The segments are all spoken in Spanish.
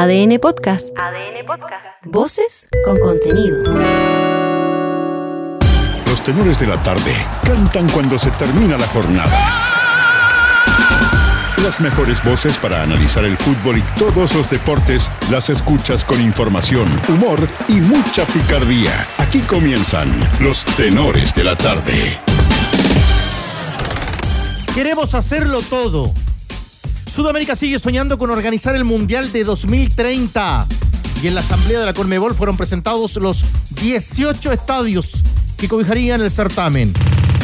ADN Podcast. ADN Podcast. Voces con contenido. Los tenores de la tarde cantan cuando se termina la jornada. Las mejores voces para analizar el fútbol y todos los deportes las escuchas con información, humor y mucha picardía. Aquí comienzan los tenores de la tarde. Queremos hacerlo todo. Sudamérica sigue soñando con organizar el Mundial de 2030. Y en la Asamblea de la Conmebol fueron presentados los 18 estadios que cobijarían el certamen.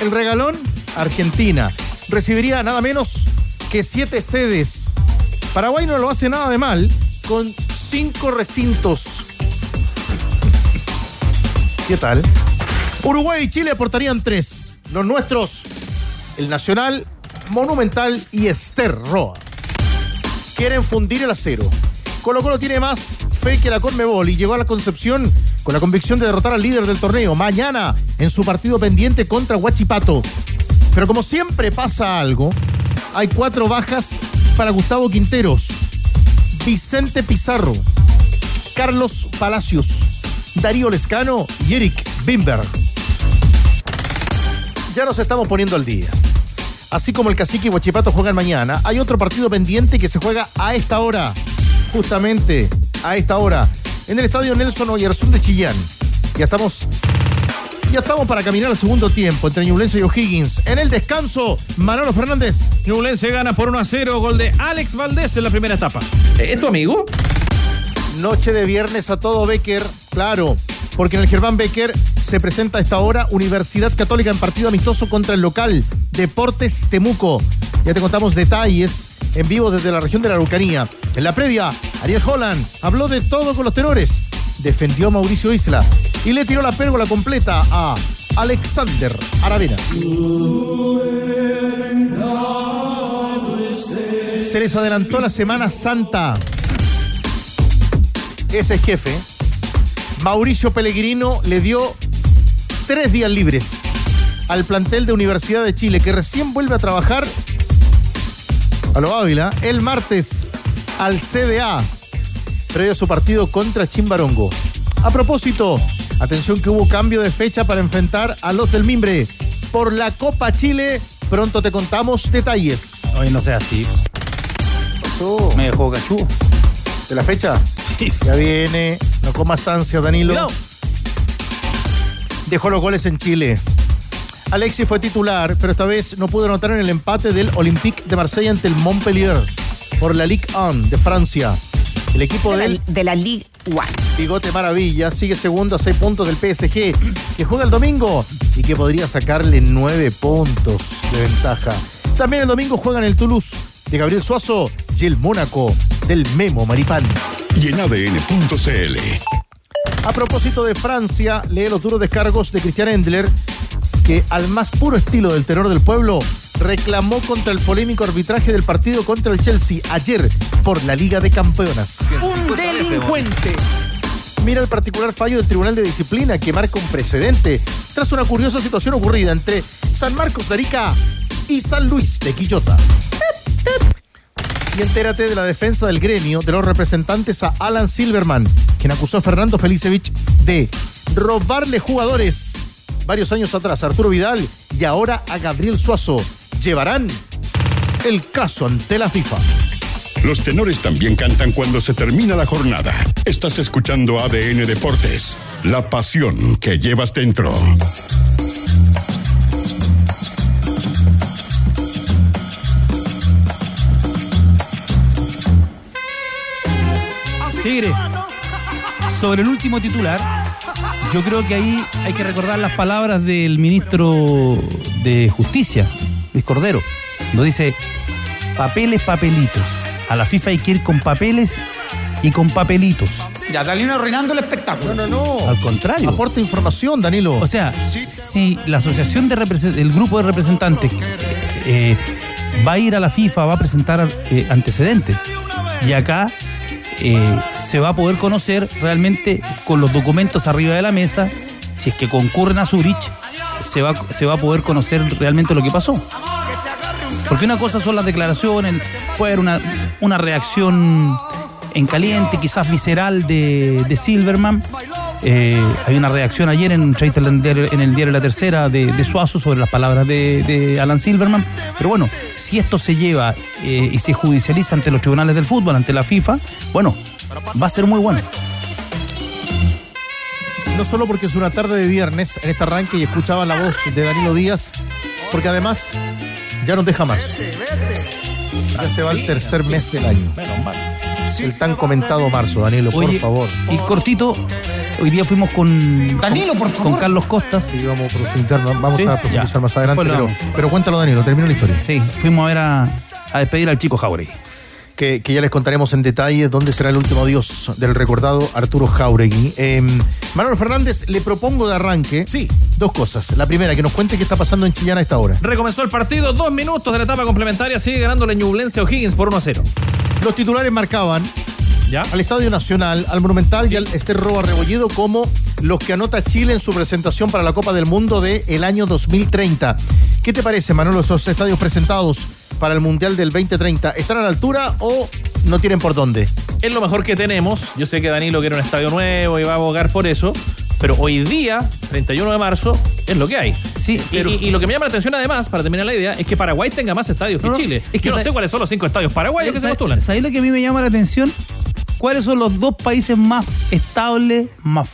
El regalón, Argentina. Recibiría nada menos que siete sedes. Paraguay no lo hace nada de mal, con cinco recintos. ¿Qué tal? Uruguay y Chile aportarían tres. Los nuestros, el Nacional, Monumental y Ester Roa. Quieren fundir el acero. Colo Colo tiene más fe que la Conmebol y llegó a la Concepción con la convicción de derrotar al líder del torneo mañana en su partido pendiente contra Huachipato. Pero como siempre pasa algo, hay cuatro bajas para Gustavo Quinteros, Vicente Pizarro, Carlos Palacios, Darío Lescano y Eric Bimber. Ya nos estamos poniendo al día. Así como el Cacique y Huachipato juegan mañana, hay otro partido pendiente que se juega a esta hora. Justamente a esta hora. En el estadio Nelson Oyarzún de Chillán. Ya estamos ya estamos para caminar al segundo tiempo entre Ñublense y O'Higgins. En el descanso, Manolo Fernández. Ñublense gana por 1 a 0, gol de Alex Valdés en la primera etapa. ¿Es tu amigo? Noche de viernes a todo Becker, claro, porque en el Germán Becker se presenta a esta hora Universidad Católica en partido amistoso contra el local Deportes Temuco. Ya te contamos detalles en vivo desde la región de la Araucanía. En la previa, Ariel Holland habló de todo con los tenores, defendió a Mauricio Isla y le tiró la pérgola completa a Alexander Aravena. Se les adelantó la Semana Santa. Ese jefe, Mauricio Pellegrino, le dio tres días libres al plantel de Universidad de Chile, que recién vuelve a trabajar a lo Ávila el martes al CDA, previo a su partido contra Chimbarongo. A propósito, atención que hubo cambio de fecha para enfrentar a los del Mimbre por la Copa Chile. Pronto te contamos detalles. Hoy no sea así. Pasó. Me dejó cachú. ¿De la fecha? Sí. Ya viene. No comas ansia, Danilo. Cuidado. Dejó los goles en Chile. Alexis fue titular, pero esta vez no pudo anotar en el empate del Olympique de Marsella ante el Montpellier por la Ligue 1 de Francia. El equipo de del la, de la Ligue One. Bigote Maravilla sigue segundo a seis puntos del PSG, que juega el domingo y que podría sacarle nueve puntos de ventaja. También el domingo juegan el Toulouse de Gabriel Suazo y el Mónaco del Memo Maripán. Y en ADN.cl. A propósito de Francia, lee los duros descargos de Christian Endler, que al más puro estilo del terror del pueblo, reclamó contra el polémico arbitraje del partido contra el Chelsea ayer por la Liga de Campeonas. Un delincuente. Mira el particular fallo del Tribunal de Disciplina que marca un precedente tras una curiosa situación ocurrida entre San Marcos de Arica y San Luis de Quillota. Y entérate de la defensa del gremio de los representantes a Alan Silverman, quien acusó a Fernando Felicevich de robarle jugadores varios años atrás a Arturo Vidal y ahora a Gabriel Suazo. Llevarán el caso ante la FIFA. Los tenores también cantan cuando se termina la jornada. Estás escuchando ADN Deportes, la pasión que llevas dentro. Tigre, sobre el último titular, yo creo que ahí hay que recordar las palabras del ministro de Justicia, Luis Cordero, donde dice, papeles, papelitos. A la FIFA hay que ir con papeles y con papelitos. Ya, Danilo arruinando el espectáculo. No, no, no. Al contrario. Aporta información, Danilo. O sea, si la asociación de el grupo de representantes eh, va a ir a la FIFA, va a presentar eh, antecedentes. Y acá eh, se va a poder conocer realmente con los documentos arriba de la mesa, si es que concurren a Zurich, se va, se va a poder conocer realmente lo que pasó. Porque una cosa son las declaraciones, puede haber una, una reacción en caliente, quizás visceral de, de Silverman. Eh, hay una reacción ayer en, en el diario La Tercera de, Suazo sobre las palabras de, Alan Silverman. Pero bueno, si esto se lleva eh, y se judicializa ante los tribunales del fútbol, ante la FIFA, bueno, va a ser muy bueno. No solo porque es una tarde de viernes en este arranque y escuchaban la voz de Danilo Díaz, porque además ya nos deja más. Ya se va el tercer mes del año. El tan comentado marzo, Danilo, por favor. Y cortito, Hoy día fuimos con. Danilo, por favor. Con Carlos Costas. Sí, vamos a profundizar, vamos a profundizar más adelante, pero, pero, cuéntalo, Danilo, termino la historia. Sí, fuimos a ver a, a despedir al chico Jauregui. Que, que, ya les contaremos en detalle dónde será el último adiós del recordado Arturo Jauregui. Eh, Manuel Fernández, le propongo de arranque sí. dos cosas. La primera, que nos cuente qué está pasando en Chillán a esta hora. Recomenzó el partido, dos minutos de la etapa complementaria, sigue ganando la Ñublense O'Higgins por 1 a 0. Los titulares marcaban al Estadio Nacional, al Monumental y al Ester Roa Rebollido como los que anota Chile en su presentación para la Copa del Mundo del el año 2030. ¿Qué te parece, Manolo, esos estadios presentados para el Mundial del 2030? ¿Están a la altura o no tienen por dónde? Es lo mejor que tenemos. Yo sé que Danilo quiere un estadio nuevo y va a abogar por eso. Pero hoy día, 31 de marzo, es lo que hay. Sí, y, lo que me llama la atención además, para terminar la idea, es que Paraguay tenga más estadios que Chile. Es que Yo no sé cuáles son los cinco estadios paraguayos que se postulan. ¿Sabes lo que a mí me llama la atención? ¿Cuáles son los dos países más estables, más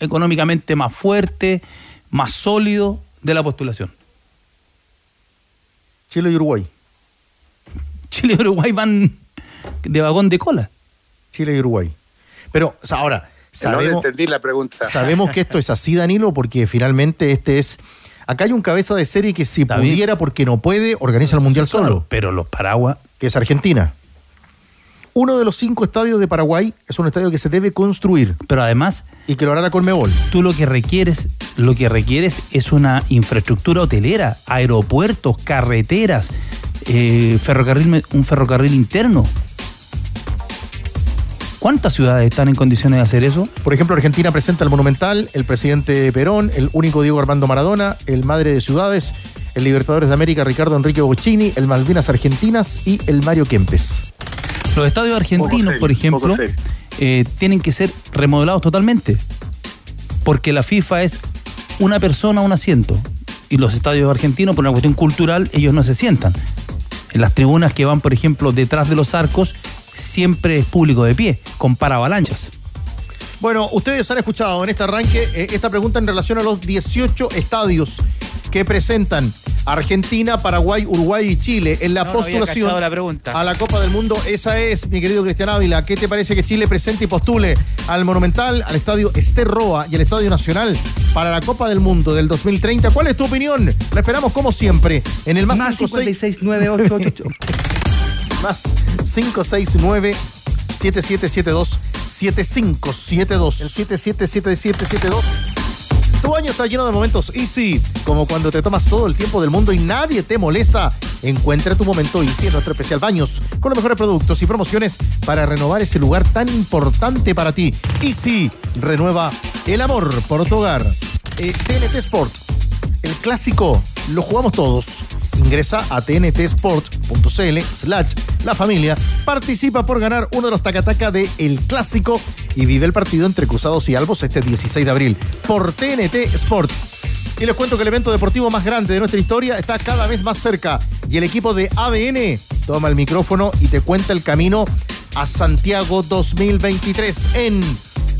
económicamente más fuertes, más sólidos de la postulación? Chile y Uruguay. Chile y Uruguay van de vagón de cola. Chile y Uruguay. Pero ahora, sabemos, entendí la pregunta. sabemos que esto es así, Danilo, porque finalmente este es... Acá hay un cabeza de serie que si pudiera, porque no puede, organiza el Mundial solo. Pero los Paraguas... Que es Argentina. Uno de los cinco estadios de Paraguay es un estadio que se debe construir. Pero además. Y que lo hará la Colmebol. Tú lo que requieres, lo que requieres es una infraestructura hotelera, aeropuertos, carreteras, eh, ferrocarril, un ferrocarril interno. ¿Cuántas ciudades están en condiciones de hacer eso? Por ejemplo, Argentina presenta el Monumental, el presidente Perón, el único Diego Armando Maradona, el Madre de Ciudades, el Libertadores de América Ricardo Enrique Bocchini, el Malvinas Argentinas y el Mario Kempes. Los estadios argentinos, por ejemplo, eh, tienen que ser remodelados totalmente, porque la FIFA es una persona, un asiento, y los estadios argentinos, por una cuestión cultural, ellos no se sientan. En las tribunas que van, por ejemplo, detrás de los arcos, siempre es público de pie, con paravalanchas. Bueno, ustedes han escuchado en este arranque eh, esta pregunta en relación a los 18 estadios que presentan Argentina, Paraguay, Uruguay y Chile en la postulación a la Copa del Mundo. Esa es, mi querido Cristian Ávila. ¿Qué te parece que Chile presente y postule al Monumental, al Estadio Esterroa y al Estadio Nacional para la Copa del Mundo del 2030? ¿Cuál es tu opinión? La esperamos como siempre en el más, más 569 más 569 7772 7572 el 777772 tu año está lleno de momentos Easy, como cuando te tomas todo el tiempo del mundo y nadie te molesta. Encuentra tu momento Easy en nuestro especial Baños, con los mejores productos y promociones para renovar ese lugar tan importante para ti. Easy, renueva el amor por tu hogar. TNT eh, Sport, el clásico, lo jugamos todos. Ingresa a tntsport.cl slash la familia, participa por ganar uno de los tacataca de El Clásico y vive el partido entre Cruzados y Albos este 16 de abril por TNT Sport. Y les cuento que el evento deportivo más grande de nuestra historia está cada vez más cerca y el equipo de ADN toma el micrófono y te cuenta el camino a Santiago 2023 en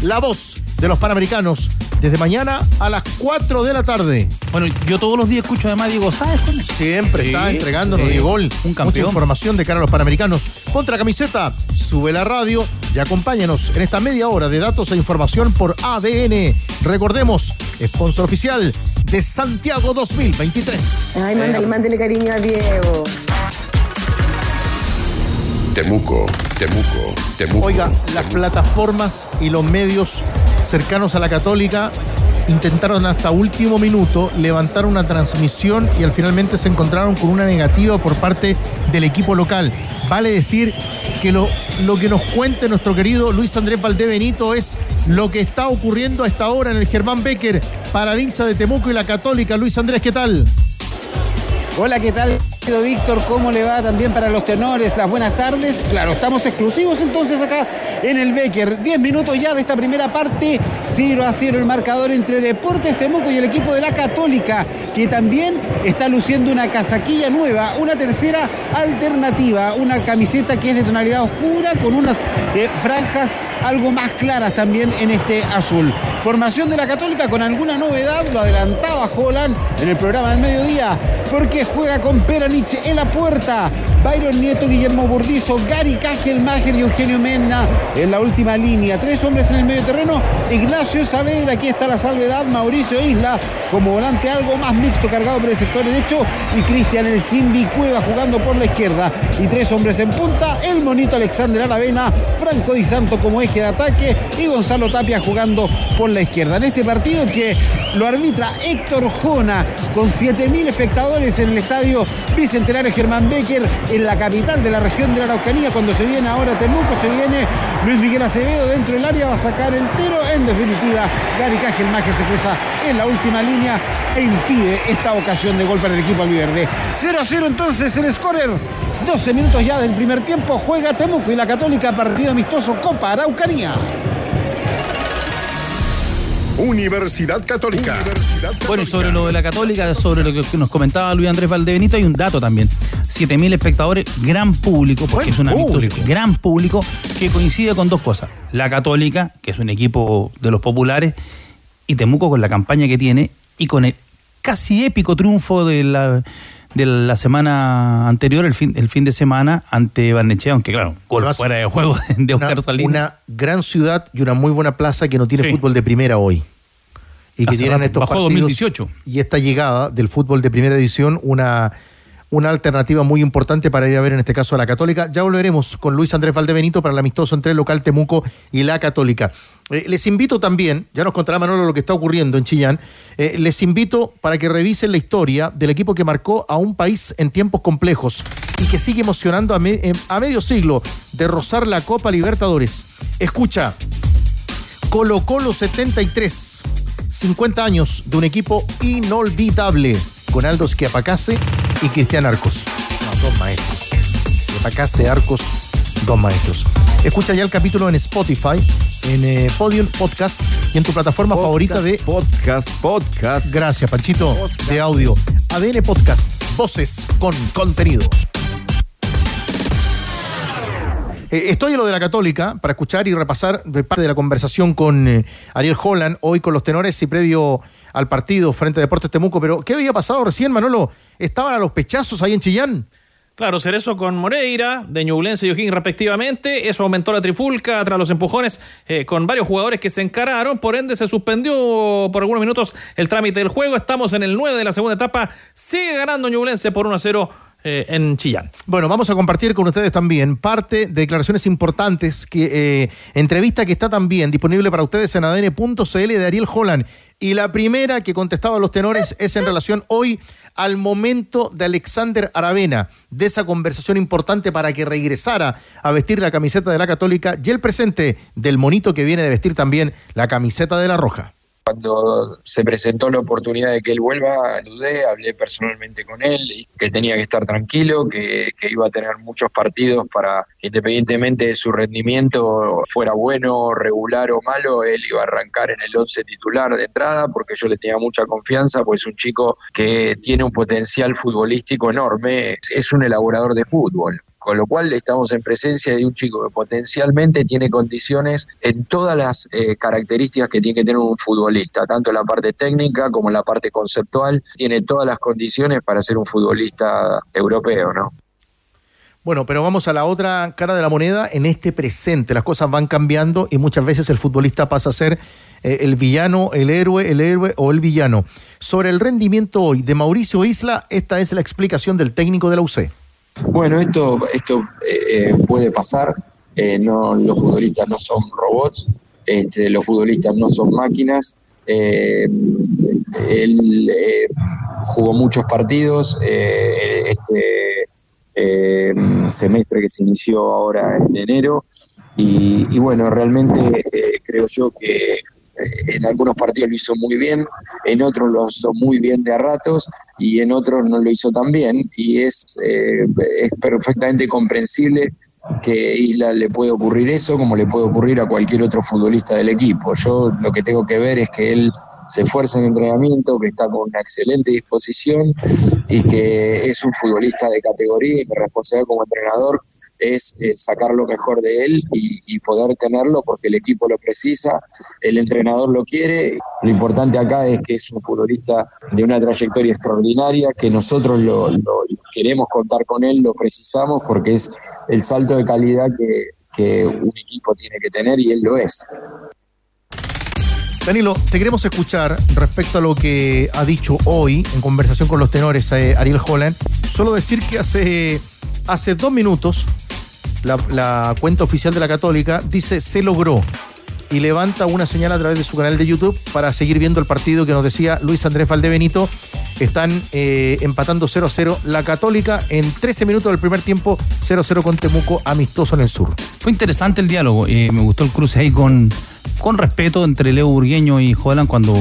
La Voz de los Panamericanos desde mañana a las 4 de la tarde. Bueno, yo todos los días escucho además Diego ¿sabes? Siempre está entregándonos sí, Diego un mucha información de cara a los Panamericanos. Ponte la camiseta, sube la radio y acompáñanos en esta media hora de datos e información por ADN. Recordemos, sponsor oficial de Santiago 2023. Ay, mándale, mándale cariño a Diego. Temuco, Temuco, Temuco. Oiga, las plataformas y los medios cercanos a la Católica intentaron hasta último minuto levantar una transmisión y al finalmente se encontraron con una negativa por parte del equipo local. Vale decir que lo, lo que nos cuente nuestro querido Luis Andrés Valdebenito es lo que está ocurriendo a esta hora en el Germán Becker para el hincha de Temuco y la Católica. Luis Andrés, ¿qué tal? Hola, ¿qué tal? Víctor, ¿cómo le va también para los tenores? Las buenas tardes. Claro, estamos exclusivos entonces acá en el Becker. Diez minutos ya de esta primera parte. 0 a 0 el marcador entre Deportes Temuco y el equipo de la Católica, que también está luciendo una casaquilla nueva, una tercera alternativa, una camiseta que es de tonalidad oscura con unas eh, franjas algo más claras también en este azul. Formación de la Católica con alguna novedad, lo adelantaba Holland en el programa del mediodía, porque juega con En la puerta. Byron Nieto, Guillermo Burdizo, Gary Cajelmacher y Eugenio Mena en la última línea. Tres hombres en el medio terreno. Ignacio Saavedra, aquí está la salvedad. Mauricio Isla como volante algo más mixto, cargado por el sector derecho. Y Cristian El Simbi Cueva jugando por la izquierda. Y tres hombres en punta. El monito Alexander Aravena, Franco Di Santo como eje de ataque y Gonzalo Tapia jugando por la izquierda. En este partido que lo arbitra Héctor Jona con 7.000 espectadores en el estadio Bicentenario Germán Becker en la capital de la región de la Araucanía. Cuando se viene ahora Temuco, se viene Luis Miguel Acevedo dentro del área, va a sacar el tero. En definitiva, Gary Cajelmacher se cruza en la última línea e impide esta ocasión de gol para el equipo albiverde. 0 a 0 entonces el scorer. 12 minutos ya del primer tiempo. Juega Temuco y la Católica partido amistoso Copa Araucanía. Universidad Católica. Bueno, y sobre lo de la Católica, sobre lo que nos comentaba Luis Andrés Valdebenito, hay un dato también. 7.000 espectadores, gran público, porque es un amistoso, gran público, que coincide con dos cosas. La Católica, que es un equipo de los populares, y Temuco con la campaña que tiene, y con el casi épico triunfo de la, de la semana anterior, el fin, el fin de semana, ante Barnechea, aunque claro, gol Además, fuera de juego de Oscar Una, Salinas. una gran ciudad y una muy buena plaza que no tiene Sí. fútbol de primera hoy. Y que tienen rato, estos bajó partidos 2018. y esta llegada del fútbol de primera división una, una alternativa muy importante para ir a ver en este caso a la Católica. Ya volveremos con Luis Andrés Valdebenito para el amistoso entre el local Temuco y la Católica. Eh, les invito también, ya nos contará Manolo lo que está ocurriendo en Chillán, eh, les invito para que revisen la historia del equipo que marcó a un país en tiempos complejos y que sigue emocionando a, eh, a medio siglo de rozar la Copa Libertadores. Escucha, Colo Colo 73. 50 años de un equipo inolvidable con Aldo Schiapacase y Cristian Arcos. No, dos maestros. Schiapacase, Arcos, dos maestros. Escucha ya el capítulo en Spotify, en eh, Podium Podcast y en tu plataforma favorita de Podcast, podcast. Gracias, Panchito, de audio. ADN Podcast, voces con contenido. Eh, estoy en lo de la Católica para escuchar y repasar de parte de la conversación con eh, Ariel Holland, hoy con los tenores y previo al partido frente a Deportes Temuco. Pero, ¿qué había pasado recién, Manolo? ¿Estaban a los pechazos ahí en Chillán? Claro, Cerezo con Moreira, de Ñublense y O'Higgins respectivamente. Eso aumentó la trifulca tras los empujones eh, con varios jugadores que se encararon. Por ende, se suspendió por algunos minutos el trámite del juego. Estamos en el 9 de la segunda etapa. Sigue ganando Ñublense por 1 a 0 eh, en Chillán. Bueno, vamos a compartir con ustedes también parte de declaraciones importantes, que eh, entrevista que está también disponible para ustedes en adn.cl de Ariel Holland. Y la primera que contestaba a los tenores es en relación hoy al momento de Alexander Aravena, de esa conversación importante para que regresara a vestir la camiseta de la Católica y el presente del monito que viene de vestir también la camiseta de la Roja. Cuando se presentó la oportunidad de que él vuelva, dudé, hablé personalmente con él, y que tenía que estar tranquilo, que, que iba a tener muchos partidos para, independientemente de su rendimiento, fuera bueno, regular o malo, él iba a arrancar en el 11 titular de entrada, porque yo le tenía mucha confianza, pues es un chico que tiene un potencial futbolístico enorme, es un elaborador de fútbol. Con lo cual estamos en presencia de un chico que potencialmente tiene condiciones en todas las eh, características que tiene que tener un futbolista, tanto la parte técnica como la parte conceptual, tiene todas las condiciones para ser un futbolista europeo, ¿no? Bueno, pero vamos a la otra cara de la moneda. En este presente las cosas van cambiando y muchas veces el futbolista pasa a ser eh, el villano, el héroe, el héroe o el villano. Sobre el rendimiento hoy de Mauricio Isla, esta es la explicación del técnico de la UC. Bueno, esto, esto eh, eh, puede pasar. Eh, no, los futbolistas no son robots, este, los futbolistas no son máquinas. Eh, él eh, jugó muchos partidos. este semestre que se inició ahora en enero. Y, y bueno, realmente creo yo que en algunos partidos lo hizo muy bien, en otros lo hizo muy bien de a ratos y en otros no lo hizo tan bien y es, eh, es perfectamente comprensible que Isla le puede ocurrir eso como le puede ocurrir a cualquier otro futbolista del equipo. Yo lo que tengo que ver es que él se esfuerza en entrenamiento, que está con una excelente disposición y que es un futbolista de categoría y mi responsabilidad como entrenador es eh, sacar lo mejor de él y, y, poder tenerlo porque el equipo lo precisa, el entrenador lo quiere. Lo importante acá es que es un futbolista de una trayectoria extraordinaria, que nosotros lo, lo queremos contar con él, lo precisamos porque es el salto de calidad que, un equipo tiene que tener y él lo es. Danilo, te queremos escuchar respecto a lo que ha dicho hoy en conversación con los tenores eh, Ariel Holland. Solo decir que hace, hace dos minutos la, la, cuenta oficial de la Católica dice se logró y levanta una señal a través de su canal de YouTube para seguir viendo el partido que nos decía Luis Andrés Valdebenito. Están eh, empatando 0 a 0 la Católica en 13 minutos del primer tiempo, 0 a 0 con Temuco, amistoso en el sur. Fue interesante el diálogo. Eh, me gustó el cruce ahí con, con respeto entre Leo Burgueño y Holland cuando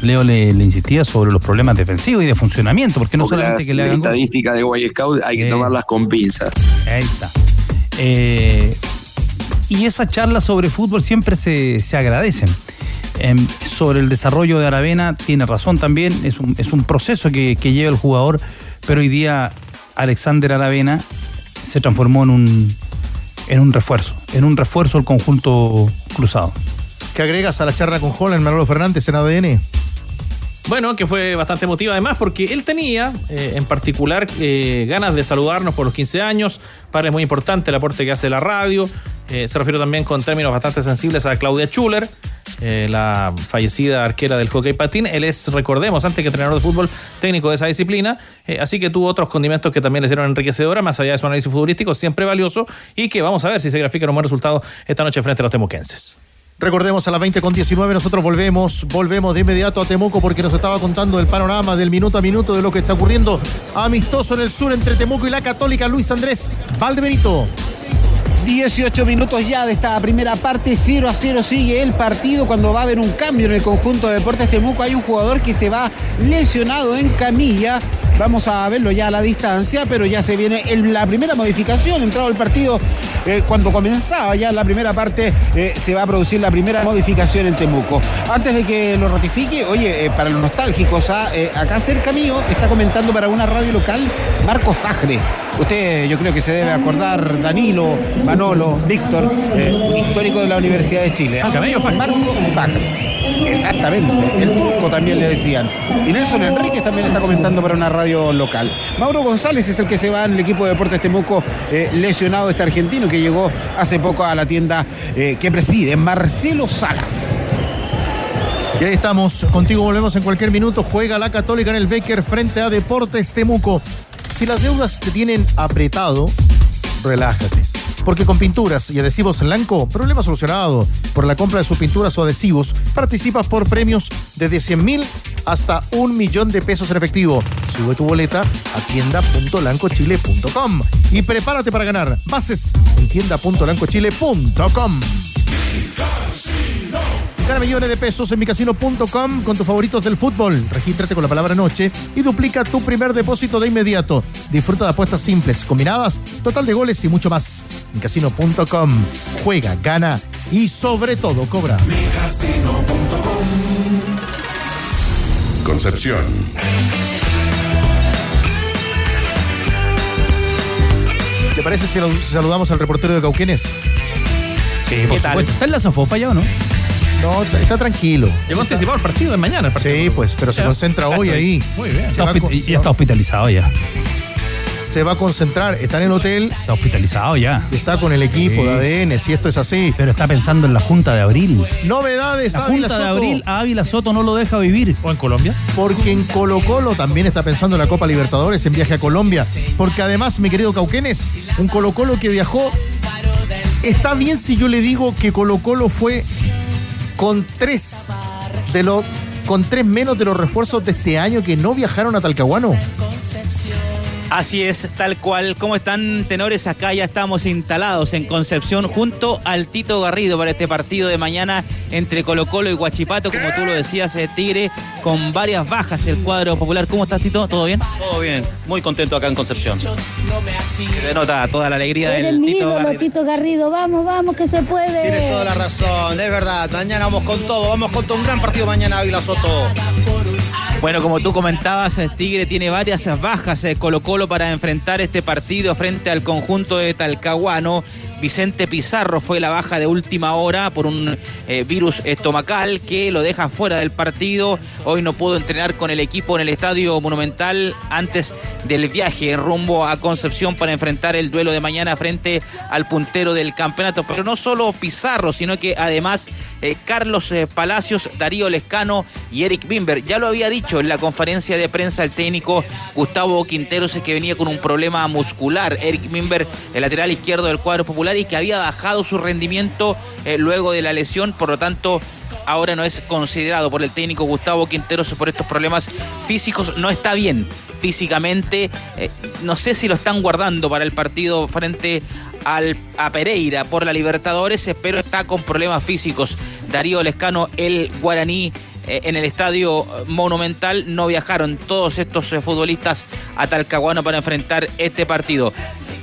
Leo le, le, insistía sobre los problemas defensivos y de funcionamiento, porque no porque solamente que le hagan. estadísticas de Boy Scout hay que Eh. tomarlas con pinzas. Ahí está. Eh, y esas charlas sobre fútbol siempre se, se agradecen. Eh, sobre el desarrollo de Aravena, tiene razón también, es un, es un proceso que, que, lleva el jugador, pero hoy día Alexander Aravena se transformó en un, en un refuerzo, en un refuerzo del conjunto cruzado. ¿Qué agregas a la charla con Holland, Manolo Fernández en ADN? Bueno, que fue bastante emotiva además porque él tenía eh, en particular eh, ganas de saludarnos por los 15 años. Para es muy importante el aporte que hace la radio. Eh, se refiere también con términos bastante sensibles a Claudia Schuller, la fallecida arquera del hockey patín. Él es, recordemos, antes que entrenador de fútbol, técnico de esa disciplina. Así que tuvo otros condimentos que también le hicieron enriquecedora, más allá de su análisis futbolístico, siempre valioso. Y que vamos a ver si se grafica un buen resultado esta noche frente a los temuquenses. Recordemos a las 20 con 19 nosotros volvemos, volvemos de inmediato a Temuco porque nos estaba contando el panorama del minuto a minuto de lo que está ocurriendo amistoso en el sur entre Temuco y la Católica Luis Andrés Valdebenito. 18 minutos ya de esta primera parte, 0 a 0 sigue el partido cuando va a haber un cambio en el conjunto de Deportes Temuco. Hay un jugador que se va lesionado en camilla. Vamos a verlo ya a la distancia, pero ya se viene la primera modificación. Entrado el partido eh, cuando comenzaba ya la primera parte, eh, se va a producir la primera modificación en Temuco. Antes de que lo ratifique, oye, eh, para los nostálgicos, ah, acá cerca mío está comentando para una radio local Marcos Fajre. Usted, yo creo que se debe acordar, Danilo, Manolo, Víctor, eh, un histórico de la Universidad de Chile. Camello Fajre. Marco Fajre. Exactamente. El turco también le decían. Y Nelson Enríquez también está comentando para una radio local. Mauro González es el que se va en el equipo de Deportes Temuco eh, lesionado este argentino que llegó hace poco a la tienda eh, que preside, Marcelo Salas. Y ahí estamos, contigo volvemos en cualquier minuto. Juega la Católica en el Becker frente a Deportes Temuco. Si las deudas te tienen apretado, relájate. Porque con pinturas y adhesivos Blanco, problema solucionado. Por la compra de sus pinturas o adhesivos, participas por premios desde 100 mil hasta un millón de pesos en efectivo. Sube tu boleta a tienda.lancochile.com y prepárate para ganar. Bases en tienda.lancochile.com. Gana millones de pesos en micasino.com con tus favoritos del fútbol. Regístrate con la palabra noche y duplica tu primer depósito de inmediato. Disfruta de apuestas simples, combinadas, total de goles y mucho más. Micasino.com. Juega, gana y sobre todo cobra. Concepción. ¿Te parece si saludamos al reportero de Cauquenes? Sí, por supuesto. ¿Está en la sofofa ya o no? No, está, tranquilo. Llegó anticipado el partido de mañana. El partido. Sí, pues, pero se Ya. concentra hoy ahí. Muy bien. Está hospi- ya está hospitalizado ya. Se va a concentrar, está en el hotel, Está hospitalizado ya. está con el equipo Sí. de ADN, si esto es así. Pero está pensando en la Junta de Abril. Novedades, La Ávila Junta de Soto, Abril a Ávila Soto no lo deja vivir. ¿O en Colombia? Porque en Colo Colo también está pensando en la Copa Libertadores en viaje a Colombia. Porque además, mi querido Cauquenes, un Colo Colo que viajó. Está bien si yo le digo que Colo Colo fue con tres de los con tres menos de los refuerzos de este año que no viajaron a Talcahuano. Así es, tal cual. ¿Cómo están tenores? Acá ya estamos instalados en Concepción junto al Tito Garrido para este partido de mañana entre Colo Colo y Guachipato, como tú lo decías, eh, Tigre, con varias bajas el cuadro popular. ¿Cómo estás, Tito? ¿Todo bien? Todo bien, muy contento acá en Concepción. Se denota toda la alegría Eres del mi Tito ídolo, Garrido. Tito Garrido. Vamos, vamos, que se puede. Tienes toda la razón, es verdad. Mañana vamos con todo, vamos con todo un gran partido mañana, Ávila Soto. Bueno, como tú comentabas, el Tigre tiene varias bajas de Colo Colo para enfrentar este partido frente al conjunto de Talcahuano. Vicente Pizarro fue la baja de última hora por un eh, virus estomacal que lo deja fuera del partido. Hoy no pudo entrenar con el equipo en el Estadio Monumental antes del viaje rumbo a Concepción para enfrentar el duelo de mañana frente al puntero del campeonato. Pero no solo Pizarro, sino que además eh, Carlos eh, Palacios, Darío Lescano y Eric Bimber. Ya lo había dicho en la conferencia de prensa el técnico Gustavo Quinteros que venía con un problema muscular. Eric Bimber, el lateral izquierdo del cuadro popular y que había bajado su rendimiento eh, luego de la lesión, por lo tanto ahora no es considerado por el técnico Gustavo Quinteros por estos problemas físicos, no está bien físicamente, no sé si lo están guardando para el partido frente al, a Pereira por la Libertadores, pero está con problemas físicos. Darío Lescano, el guaraní eh, en el estadio monumental no viajaron todos estos eh, futbolistas a Talcahuano para enfrentar este partido.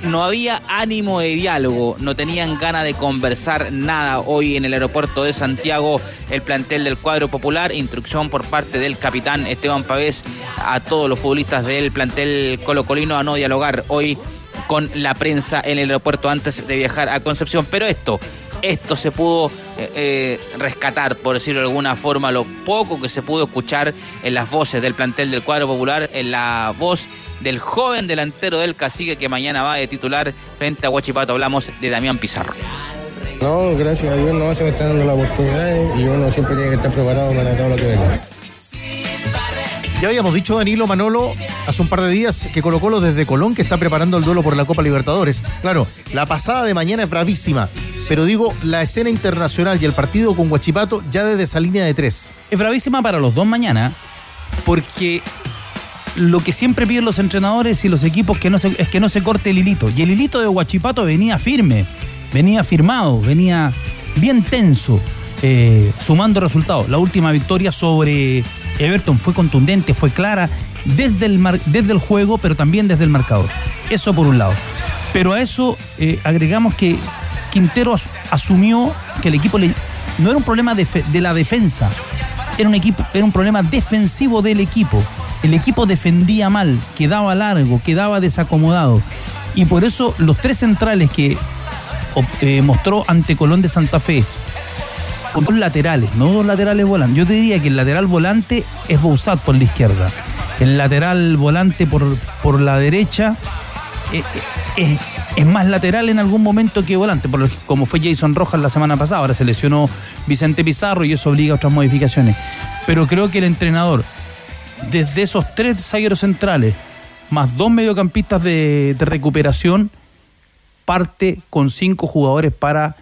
No había ánimo de diálogo, no tenían ganas de conversar nada hoy en el aeropuerto de Santiago, el plantel del cuadro popular, instrucción por parte del capitán Esteban Pavés a todos los futbolistas del plantel colocolino a no dialogar hoy con la prensa en el aeropuerto antes de viajar a Concepción. Pero esto, esto se pudo eh, eh, rescatar, por decirlo de alguna forma, lo poco que se pudo escuchar en las voces del plantel del cuadro popular, en la voz del joven delantero del cacique que mañana va de titular frente a Huachipato. Hablamos de Damián Pizarro. No, gracias a Dios no se me está dando la oportunidad y uno siempre tiene que estar preparado para todo lo que venga. Ya habíamos dicho, Danilo Manolo, hace un par de días que Colo Colo desde Colón que está preparando el duelo por la Copa Libertadores. Claro, la pasada de mañana es bravísima, pero digo, la escena internacional y el partido con Guachipato ya desde esa línea de tres. Es bravísima para los dos mañana, porque lo que siempre piden los entrenadores y los equipos que no es que no se corte el hilito. Y el hilito de Guachipato venía firme, venía firmado, venía bien tenso, eh, sumando resultados. La última victoria sobre Everton fue contundente, fue clara desde el, desde el juego, pero también desde el marcador. Eso por un lado. Pero a eso eh, agregamos que Quintero as, asumió que el equipo no era un problema de, de la defensa, era un, equipo, era un problema defensivo del equipo. El equipo defendía mal, quedaba largo, quedaba desacomodado. Y por eso los tres centrales que eh, mostró ante Colón de Santa Fe, dos laterales, no dos laterales volantes. Yo te diría que el lateral volante es Bouzat por la izquierda. El lateral volante por, por la derecha eh, eh, es, más lateral en algún momento que volante, por como fue Jason Rojas la semana pasada. Ahora se lesionó Vicente Pizarro y eso obliga a otras modificaciones. Pero creo que el entrenador, desde esos tres zagueros centrales, más dos mediocampistas de recuperación, parte con cinco jugadores para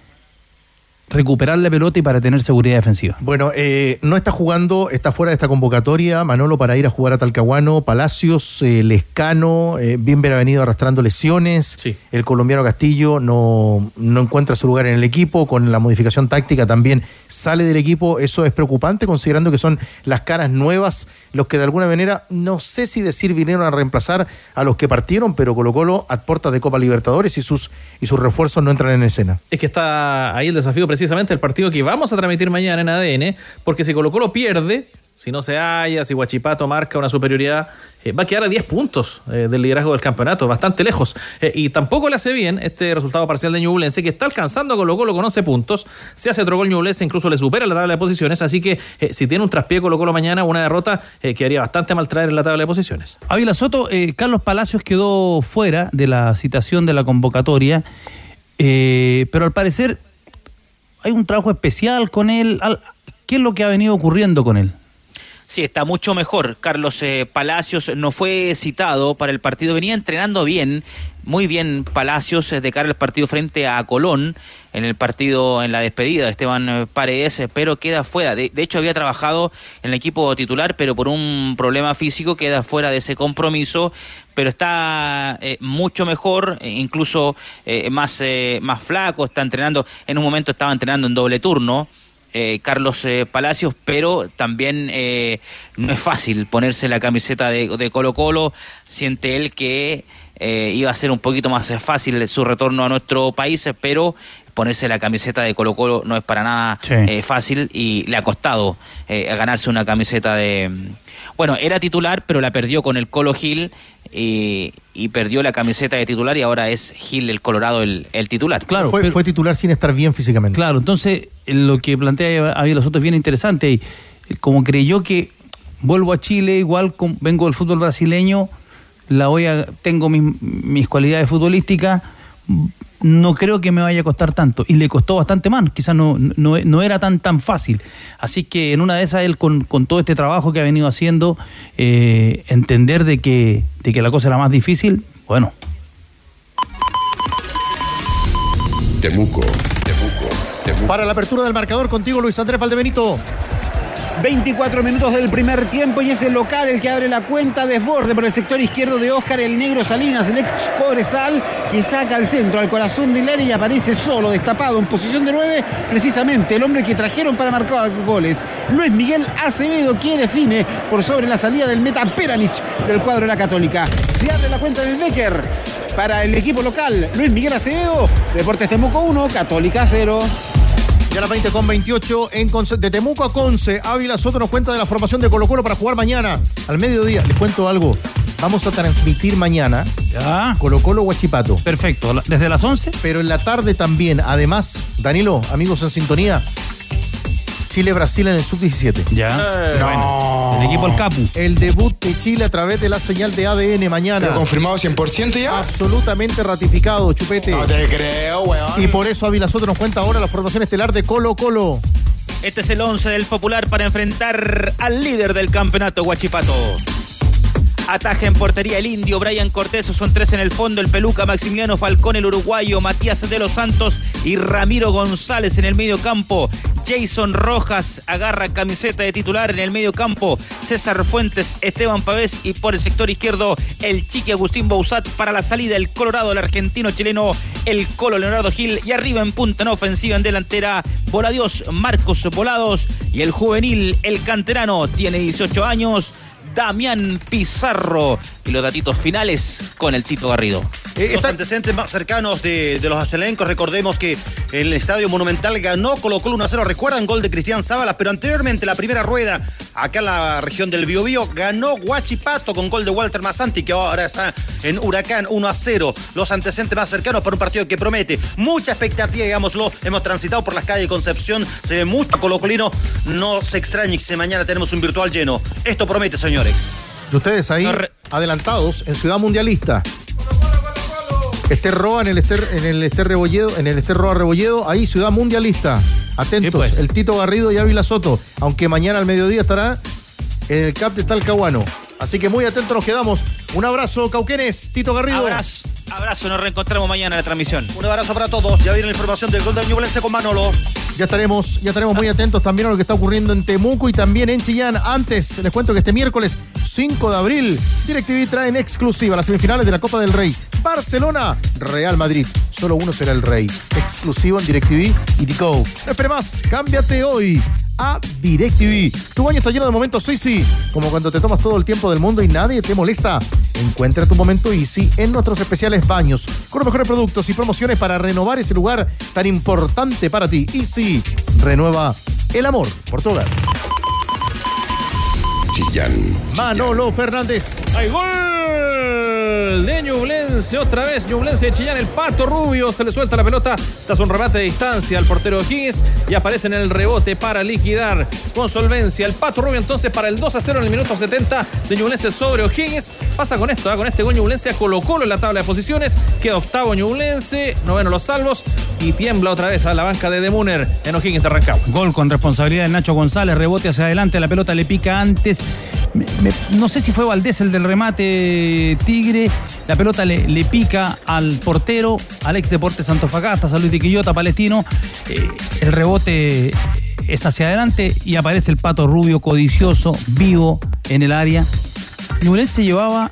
recuperar la pelota y para tener seguridad defensiva. Bueno, eh, no está jugando, está fuera de esta convocatoria, Manolo, para ir a jugar a Talcahuano, Palacios, eh, Lescano, eh, Bimber ha venido arrastrando lesiones, sí. el colombiano Castillo no, no encuentra su lugar en el equipo, con la modificación táctica también sale del equipo, eso es preocupante considerando que son las caras nuevas los que de alguna manera, no sé si decir vinieron a reemplazar a los que partieron, pero Colo Colo a puertas de Copa Libertadores y sus, y sus refuerzos no entran en escena. Es que está ahí el desafío precisamente el partido que vamos a transmitir mañana en ADN, porque si Colo Colo pierde, si no se halla, si Guachipato marca una superioridad, eh, va a quedar a 10 puntos eh, del liderazgo del campeonato, bastante lejos. Eh, y tampoco le hace bien este resultado parcial de Ñublense, que está alcanzando a Colo Colo con 11 puntos. Se hace otro gol Ñublense, incluso le supera la tabla de posiciones. Así que si tiene un traspié Colo Colo mañana, una derrota, quedaría bastante mal traer en la tabla de posiciones. Ávila Soto, Carlos Palacios quedó fuera de la citación de la convocatoria, pero al parecer hay un trabajo especial con él. ¿Qué es lo que ha venido ocurriendo con él? Sí, está mucho mejor. Carlos eh, Palacios no fue citado para el partido, venía entrenando bien, muy bien Palacios eh, de cara al partido frente a Colón, en el partido, en la despedida de Esteban eh, Paredes, pero queda fuera. De, hecho, había trabajado en el equipo titular, pero por un problema físico queda fuera de ese compromiso, pero está eh, mucho mejor, incluso eh, más, más flaco, está entrenando, en un momento estaba entrenando en doble turno. Eh, Carlos eh, Palacios, pero también eh, no es fácil ponerse la camiseta de, de Colo Colo, siente él que iba a ser un poquito más fácil su retorno a nuestro país, pero ponerse la camiseta de Colo Colo no es para nada sí. fácil y le ha costado ganarse una camiseta de... Bueno, era titular, pero la perdió con el Colo Gil y, y, perdió la camiseta de titular y ahora es Gil el Colorado el, el titular. Claro, fue, pero, fue, titular sin estar bien físicamente. Claro, entonces lo que plantea Javier Soto es bien interesante y como creyó que vuelvo a Chile, igual con, vengo del fútbol brasileño, la voy a, tengo mis, mis cualidades futbolísticas, no creo que me vaya a costar tanto. Y le costó bastante más, quizás no, no, no, era tan tan fácil. Así que en una de esas, él con, con todo este trabajo que ha venido haciendo, eh, entender de que, de que la cosa era más difícil, bueno. Temuco, Temuco, Temuco. Para la apertura del marcador, contigo Luis Andrés Valdebenito. 24 minutos del primer tiempo y es el local el que abre la cuenta desborde por el sector izquierdo de Oscar el Negro Salinas, el ex Cobresal, que saca al centro, al corazón de Hilaria y aparece solo, destapado en posición de 9, precisamente el hombre que trajeron para marcar goles. Luis Miguel Acevedo, que define por sobre la salida del meta Peranich del cuadro de la Católica. Se abre la cuenta del Becker para el equipo local. Luis Miguel Acevedo, Deportes Temuco 1, Católica 0. Ya las 20 con 28 en Conce, de Temuco a Conce. Ávila Soto nos cuenta de la formación de Colo Colo para jugar mañana al mediodía. Les cuento algo. Vamos a transmitir mañana ya. Colo Colo Huachipato. Perfecto. ¿Desde las 11? Pero en la tarde también. Además, Danilo, amigos en sintonía, Chile-Brasil en el sub-17. Ya. Eh, no. El equipo El Capu. El debut de Chile a través de la señal de ADN mañana. ¿Pero confirmado 100% ya? Absolutamente ratificado, Chupete. No te creo, weón. Y por eso Ávila Soto nos cuenta ahora la formación estelar de Colo Colo. Este es el 11 del Popular para enfrentar al líder del campeonato, Huachipato. Ataja en portería el indio, Brian Cortés, son tres en el fondo, el peluca Maximiliano Falcón, el uruguayo, Matías de los Santos y Ramiro González en el medio campo. Jason Rojas agarra camiseta de titular en el medio campo. César Fuentes, Esteban Pavés y por el sector izquierdo el chiqui Agustín Bouzat para la salida el Colorado, el argentino chileno, el Colo Leonardo Gil y arriba en punta en ofensiva en delantera Voladios Marcos Volados y el juvenil, el canterano, tiene 18 años. Damián Pizarro. Y los datitos finales con el Tito Garrido. Eh, los antecedentes más cercanos de, de los astelencos, recordemos que el Estadio Monumental ganó Colo Colo 1-0, recuerdan gol de Cristian Zavala, pero anteriormente la primera rueda, acá en la región del Biobío, ganó Huachipato con gol de Walter Massanti, que ahora está en Huracán 1-0. Los antecedentes más cercanos para un partido que promete mucha expectativa, digámoslo, hemos transitado por las calles de Concepción, se ve mucho colocolino, no se extrañe que mañana tenemos un virtual lleno. Esto promete, señores. Y ustedes ahí, no re... adelantados, en Ciudad Mundialista. Esther Roa en el Ester, en el Ester Rebolledo, en el Ester Roa Rebolledo, ahí Ciudad Mundialista. Atentos, pues? el Tito Garrido y Ávila Soto, aunque mañana al mediodía estará en el CAP de Talcahuano. Así que muy atentos nos quedamos. Un abrazo, Cauquenes, Tito Garrido. Abrazo, abrazo, nos reencontramos mañana en la transmisión. Un abrazo para todos. Ya viene la información del gol de Ñublense con Manolo. Ya estaremos, ya estaremos muy atentos también a lo que está ocurriendo en Temuco y también en Chillán. Antes, les cuento que este miércoles 5 de abril, DirecTV trae en exclusiva las semifinales de la Copa del Rey. Barcelona, Real Madrid. Solo uno será el rey. Exclusivo en DirecTV y Dico. No espere más, cámbiate hoy a DirecTV. Tu baño está lleno de momentos Easy, como cuando te tomas todo el tiempo del mundo y nadie te molesta. Encuentra tu momento Easy en nuestros especiales baños, con los mejores productos y promociones para renovar ese lugar tan importante para ti. Easy, renueva el amor por tu hogar. Chillán. Manolo Fernández. ¡Hay gol! De Ñublense. Otra vez Ñublense de Chillán. El pato rubio se le suelta la pelota tras un remate de distancia al portero Higgins y aparece en el rebote para liquidar con solvencia. El pato rubio entonces para el 2 a 0 en el minuto 70 de Ñublense sobre O'Higgins. Pasa con esto, ¿eh? con este gol Ñublense a en la tabla de posiciones. Queda octavo Ñublense, noveno los salvos y tiembla otra vez a la banca de Demuner en O'Higgins de Rancagua. Gol con responsabilidad de Nacho González, rebote hacia adelante, la pelota le pica antes. No sé si fue Valdés el del remate Tigre. La pelota le, le pica al portero, al ex Deportes Antofagasta, Salud de Quillota, Palestino. Eh, el rebote es hacia adelante y aparece el pato rubio, codicioso, vivo en el área. Ñublense llevaba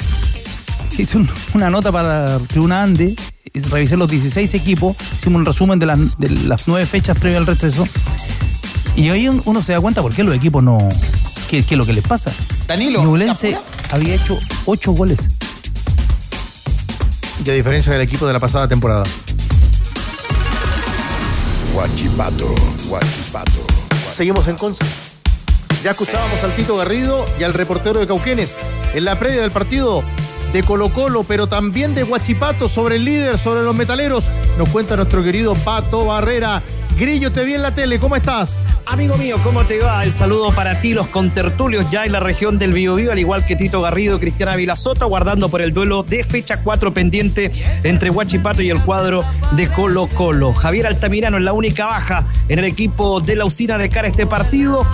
hice un- una nota para Tribuna Ande, revisé los 16 equipos, hicimos un resumen de las, de las nueve fechas previas al receso, y ahí un- uno se da cuenta por qué los equipos no... ¿Qué, qué es lo que les pasa? Danilo, Ñublense había hecho ocho goles. Y a diferencia del equipo de la pasada temporada. Guachipato, guachipato. Seguimos en Conce. Ya escuchábamos al Tito Garrido y al reportero de Cauquenes en la previa del partido de Colo Colo, pero también de Guachipato sobre el líder, sobre los metaleros. Nos cuenta nuestro querido Pato Barrera. Grillo, te vi en la tele, ¿cómo estás? Amigo mío, ¿cómo te va? El saludo para ti, los contertulios ya en la región del Biobío, al igual que Tito Garrido, Cristiana Villasota, guardando por el duelo de fecha 4 pendiente entre Huachipato y el cuadro de Colo Colo. Javier Altamirano es la única baja en el equipo de la usina de cara a este partido.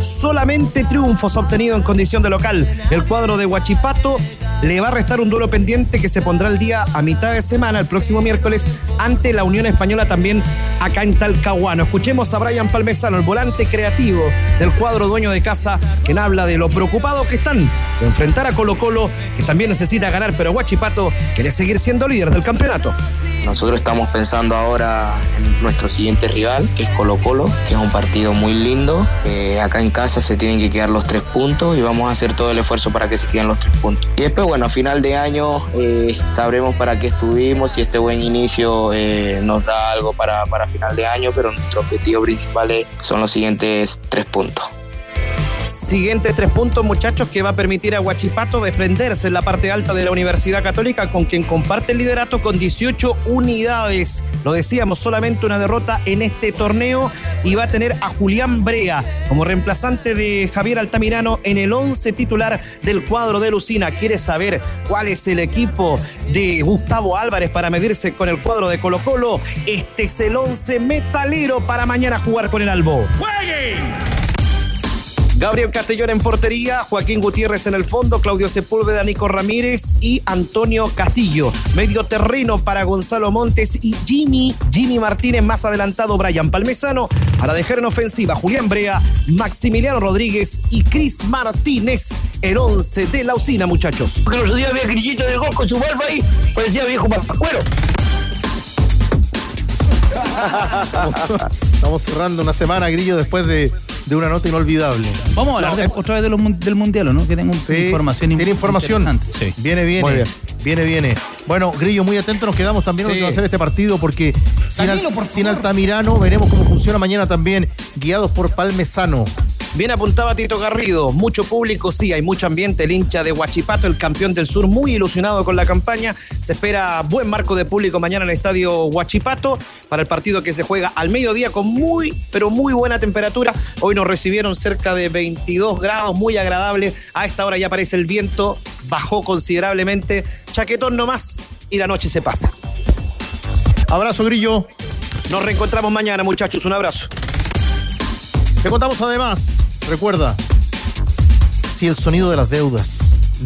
Solamente triunfos obtenidos en condición de local. El cuadro de Huachipato le va a restar un duelo pendiente que se pondrá el día a mitad de semana, el próximo miércoles, ante la Unión Española también acá en Talcahuano. Escuchemos a Brian Palmesano, el volante creativo del cuadro dueño de casa, quien habla de lo preocupado que están de enfrentar a Colo Colo, que también necesita ganar, pero Huachipato quiere seguir siendo líder del campeonato. Nosotros estamos pensando ahora en nuestro siguiente rival, que es Colo Colo, que es un partido muy lindo. Acá en casa se tienen que quedar los tres puntos y vamos a hacer todo el esfuerzo para que se queden los tres puntos. Y después, bueno, a final de año eh, sabremos para qué estuvimos y este buen inicio eh, nos da algo para, para final de año, pero nuestro objetivo principal son los siguientes tres puntos. Siguientes tres puntos, muchachos, que va a permitir a Huachipato desprenderse en la parte alta de la Universidad Católica, con quien comparte el liderato con 18 unidades. Lo decíamos, solamente una derrota en este torneo y va a tener a Julián Brea como reemplazante de Javier Altamirano en el 11 titular del cuadro de Lucina. ¿Quiere saber cuál es el equipo de Gustavo Álvarez para medirse con el cuadro de Colo Colo? Este es el 11 metalero para mañana jugar con el Albo. Gabriel Castellón en portería, Joaquín Gutiérrez en el fondo, Claudio Sepúlveda, Nico Ramírez y Antonio Castillo. Medio terreno para Gonzalo Montes y Jimmy, Jimmy Martínez más adelantado, Brian Palmesano. Para dejar en ofensiva, Julián Brea, Maximiliano Rodríguez y Cris Martínez. El 11 de la usina, muchachos. Porque los días había grillito de gol con su barba ahí, parecía viejo. Estamos cerrando una semana, Grillo, después de, de una nota inolvidable. Vamos a hablar de- otra vez de los mun- del Mundial, ¿o ¿no? Que tengo información Tiene información. interesante. Sí. Viene, viene. Muy bien. Viene, viene. Bueno, Grillo, muy atento, nos quedamos también a lo Sí. que va a ser este partido, porque sin, Al- Danilo, por sin Altamirano veremos cómo funciona mañana también, guiados por Palmesano. Bien apuntaba Tito Garrido, mucho público, sí, hay mucho ambiente, el hincha de Huachipato, el campeón del sur, muy ilusionado con la campaña. Se espera buen marco de público mañana en el estadio Huachipato para el partido que se juega al mediodía con muy, pero muy buena temperatura. Hoy nos recibieron cerca de 22 grados, muy agradable. A esta hora ya aparece el viento, bajó considerablemente. Chaquetón nomás y la noche se pasa. Abrazo, Grillo. Nos reencontramos mañana, muchachos. Un abrazo. Te contamos además, recuerda, si el sonido de las deudas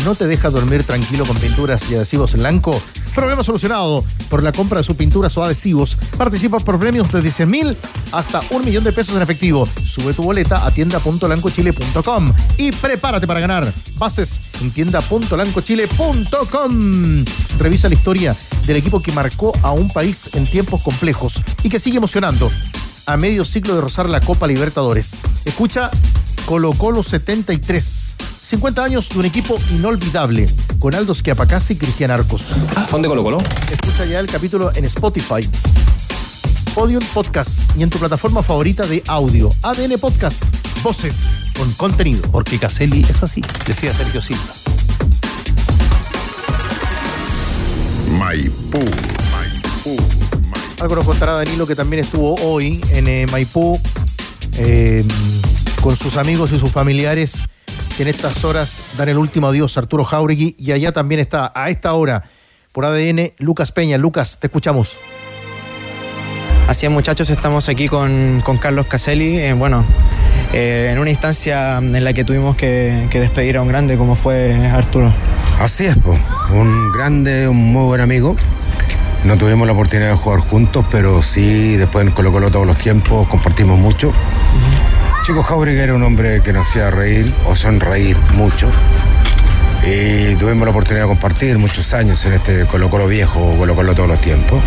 no te deja dormir tranquilo con pinturas y adhesivos en blanco, problema solucionado. Por la compra de sus pinturas o adhesivos, participa por premios desde 100 mil hasta un millón de pesos en efectivo. Sube tu boleta a tienda.lancochile.com y prepárate para ganar. Bases en tienda.lancochile.com. Revisa la historia del equipo que marcó a un país en tiempos complejos y que sigue emocionando a medio ciclo de rozar la Copa Libertadores. Escucha Colo Colo 73. 50 años de un equipo inolvidable, con Aldo Schiapacazzi y Cristian Arcos. ¿Son de Colo Colo? Escucha ya el capítulo en Spotify, Podium Podcast y en tu plataforma favorita de audio. ADN Podcast, voces con contenido. Porque Caselli es así, decía Sergio Silva. Maipú. Algo nos contará Danilo que también estuvo hoy en eh, Maipú eh, con sus amigos y sus familiares que en estas horas dan el último adiós a Arturo Jauregui y allá también está a esta hora por ADN Lucas Peña. Lucas, te escuchamos. Así es muchachos, estamos aquí con, con Carlos Caselli, eh, bueno, eh, en una instancia en la que tuvimos que, que, despedir a un grande como fue Arturo. Así es, pues, un grande, un muy buen amigo. No tuvimos la oportunidad de jugar juntos, pero sí, después en Colo Colo todos los tiempos compartimos mucho. Uh -huh. Chico Jauregui era un hombre que nos hacía reír o sonreír mucho. Y tuvimos la oportunidad de compartir muchos años en este Colo Colo viejo, Colo Colo todos los tiempos.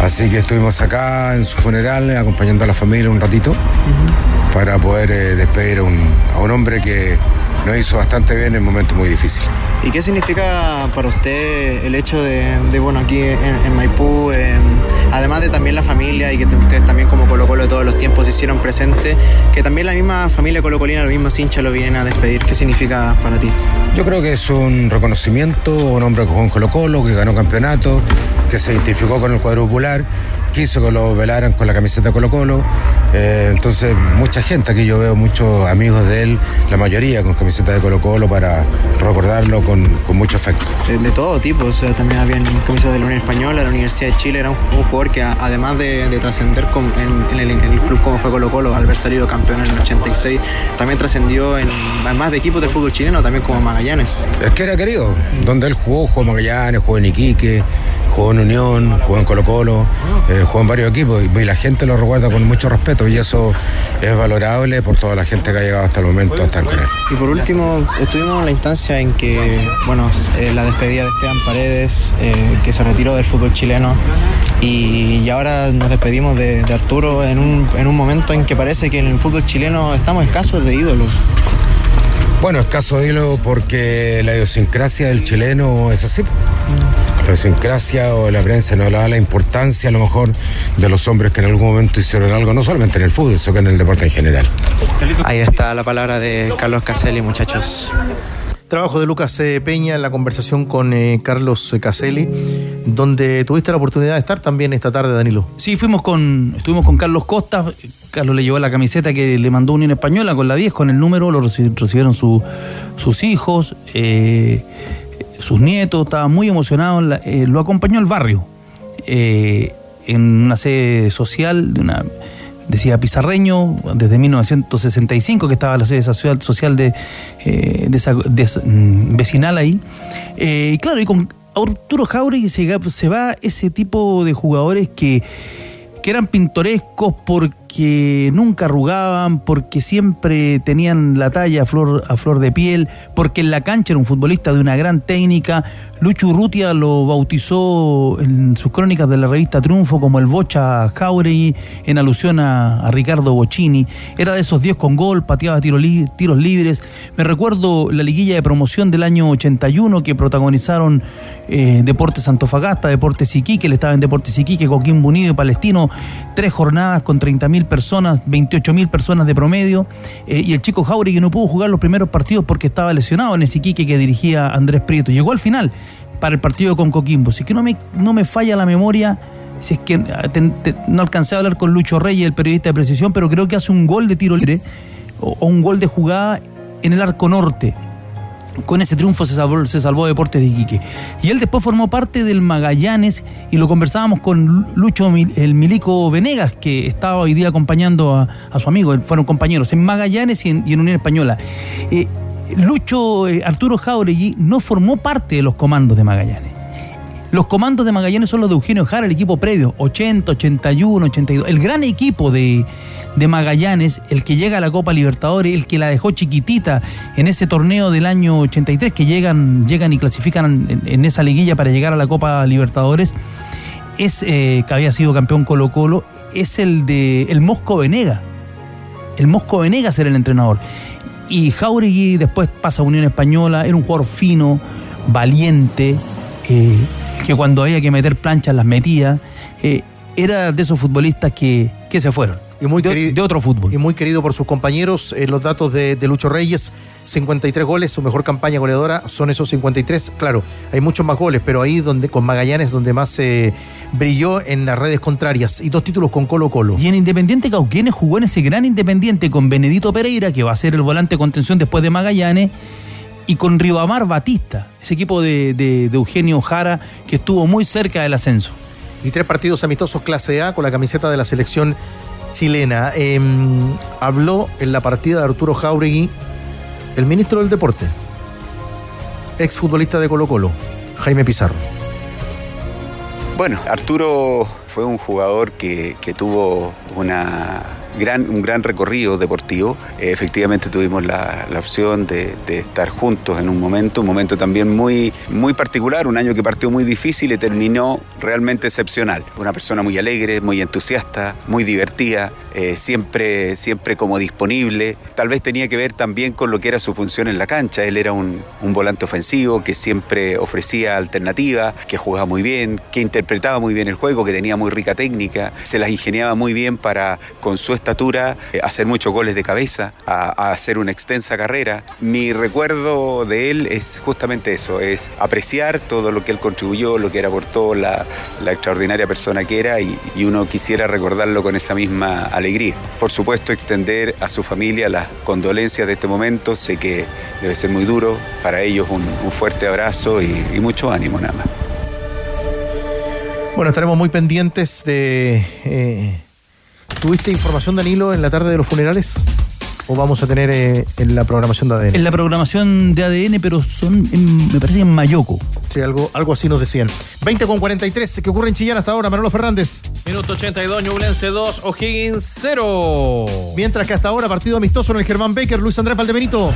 Así que estuvimos acá en su funeral acompañando a la familia un ratito uh -huh. para poder eh, despedir a un, a un, hombre que nos hizo bastante bien en momentos muy difíciles. ¿Y qué significa para usted el hecho de, de bueno, aquí en, en Maipú, eh, además de también la familia y que ustedes también como Colo Colo de todos los tiempos se hicieron presentes, que también la misma familia colocolina, los mismos hinchas lo vienen a despedir? ¿Qué significa para ti? Yo creo que es un reconocimiento, un hombre que jugó en Colo Colo, que ganó campeonato, que se identificó con el cuadrupular, quiso que lo velaran con la camiseta Colo Colo. Eh, entonces, mucha gente, aquí yo veo muchos amigos de él, la mayoría con camiseta de Colo Colo para recordarlo con, con mucho afecto. De, de, todo tipo, o sea, también había camisetas de la Unión Española, la Universidad de Chile, era un, un jugador que además de, de trascender en, en, el, en, el, club como fue Colo Colo, al haber salido campeón en el 86, también trascendió en más de equipos de fútbol chileno, también como Magallanes. Es que era querido, donde él jugó, jugó Magallanes, jugó en Iquique, jugó en Unión, jugó en Colo Colo, eh, jugó en varios equipos y, y, la gente lo recuerda con mucho respeto y eso es valorable por toda la gente que ha llegado hasta el momento a estar con él. Y por último, estuvimos en la instancia en que, bueno, eh, la despedida de Esteban Paredes, eh, que se retiró del fútbol chileno y, y ahora nos despedimos de, de Arturo en un, en un momento en que parece que en el fútbol chileno estamos escasos de ídolos. Bueno, escaso de hilo porque la idiosincrasia del chileno es así. La idiosincrasia o la prensa no hablaba la importancia a lo mejor de los hombres que en algún momento hicieron algo, no solamente en el fútbol, sino que en el deporte en general. Ahí está la palabra de Carlos Caselli, muchachos. Trabajo de Lucas Peña en la conversación con eh, Carlos Caselli, donde tuviste la oportunidad de estar también esta tarde, Danilo. Sí, fuimos con, estuvimos con Carlos Costa. Carlos le llevó la camiseta que le mandó Unión Española con la 10, con el número, lo recibieron su, sus hijos, eh, sus nietos, estaba muy emocionado, eh, lo acompañó al barrio, eh, en una sede social de una decía Pizarreño, desde 1965 que estaba la sede social, de, eh, de, esa, mm, vecinal ahí. Y claro, y con Arturo Jauregui se, se va ese tipo de jugadores que, que eran pintorescos porque nunca arrugaban, porque siempre tenían la talla a flor, a flor de piel, porque en la cancha era un futbolista de una gran técnica. Lucho Urrutia lo bautizó en sus crónicas de la revista Triunfo como el Bocha Jauregui, en alusión a, Ricardo Bocini. Era de esos 10 con gol, pateaba tiros libres. Me recuerdo la liguilla de promoción del año 81 que protagonizaron eh, Deportes Antofagasta, Deportes Iquique, él estaba en Deportes Iquique, Coquimbo Unido y Palestino. Tres jornadas con 30.000 personas, 28.000 personas de promedio. Eh, y el chico Jauregui no pudo jugar los primeros partidos porque estaba lesionado en ese Iquique que dirigía Andrés Prieto. Llegó al final para el partido con Coquimbo. Si que no me, no me falla la memoria, si es que te, no alcancé a hablar con Lucho Reyes, el periodista de precisión, pero creo que hace un gol de tiro libre o un gol de jugada en el arco norte. Con ese triunfo se salvó, se salvó Deportes de Iquique. Y él después formó parte del Magallanes y lo conversábamos con Lucho el Milico Venegas, que estaba hoy día acompañando a, a su amigo, fueron compañeros en Magallanes y en, Unión Española. Eh, Lucho eh, Arturo Jauregui no formó parte de los comandos de Magallanes. Los comandos de Magallanes son los de Eugenio Jara, el equipo previo, 80, 81, 82. El gran equipo de, de, Magallanes, el que llega a la Copa Libertadores, el que la dejó chiquitita en ese torneo del año 83, que llegan, llegan y clasifican en, esa liguilla para llegar a la Copa Libertadores, es eh, que había sido campeón Colo Colo, es el de el Mosco Venega. El Mosco Venegas era el entrenador. Y Jauregui después pasa a Unión Española, era un jugador fino, valiente, eh, que cuando había que meter planchas las metía. Eh, era de esos futbolistas que, que se fueron. Y muy de, queri- de otro fútbol. y muy querido por sus compañeros. Eh, los datos de, de Lucho Reyes, 53 goles, su mejor campaña goleadora son esos 53. Claro, hay muchos más goles, pero ahí donde con Magallanes donde más eh, brilló en las redes contrarias y dos títulos con Colo Colo. Y en Independiente Cauquenes jugó en ese gran Independiente con Benedito Pereira, que va a ser el volante de contención después de Magallanes, y con Ribamar Batista, ese equipo de, de- de Eugenio Jara, que estuvo muy cerca del ascenso. Y tres partidos amistosos clase A con la camiseta de la selección chilena. Eh, habló en la partida de Arturo Jauregui, el ministro del Deporte, exfutbolista de Colo Colo, Jaime Pizarro. Bueno, Arturo fue un jugador que, que tuvo una gran, un gran recorrido deportivo. Eh, efectivamente tuvimos la, la opción de, de estar juntos en un momento, un momento también muy, muy particular, un año que partió muy difícil y terminó realmente excepcional. Una persona muy alegre, muy entusiasta, muy divertida, eh, siempre, siempre como disponible. Tal vez tenía que ver también con lo que era su función en la cancha. Él era un, un volante ofensivo que siempre ofrecía alternativa, que jugaba muy bien, que interpretaba muy bien el juego, que tenía muy rica técnica, se las ingeniaba muy bien para, con su eh, hacer muchos goles de cabeza, a, hacer una extensa carrera. Mi recuerdo de él es justamente eso, es apreciar todo lo que él contribuyó, lo que él aportó, la, la extraordinaria persona que era y, uno quisiera recordarlo con esa misma alegría. Por supuesto, extender a su familia las condolencias de este momento, sé que debe ser muy duro, para ellos un, fuerte abrazo y, y mucho ánimo nada más. Bueno, estaremos muy pendientes de... eh, ¿Tuviste información, Danilo, en la tarde de los funerales? ¿O vamos a tener eh, en la programación de ADN? En la programación de ADN, pero son, en- me parece, en Mayoco. Sí, algo, algo así nos decían. 20 con 43, ¿qué ocurre en Chillán hasta ahora? Manolo Fernández. Minuto 82, Ñublense 2, O'Higgins 0. Mientras que hasta ahora, partido amistoso en el Germán Becker, Luis Andrés Valdebenito.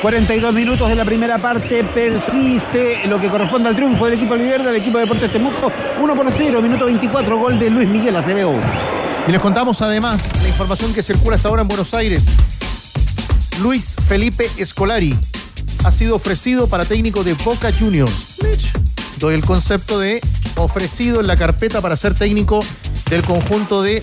42 minutos de la primera parte persiste lo que corresponde al triunfo del equipo Verde, del equipo de Deportes Temuco. 1 por 0, minuto 24, gol de Luis Miguel Acevedo. Y les contamos además la información que circula hasta ahora en Buenos Aires. Luis Felipe Escolari ha sido ofrecido para técnico de Boca Juniors. Doy el concepto de ofrecido en la carpeta para ser técnico del conjunto de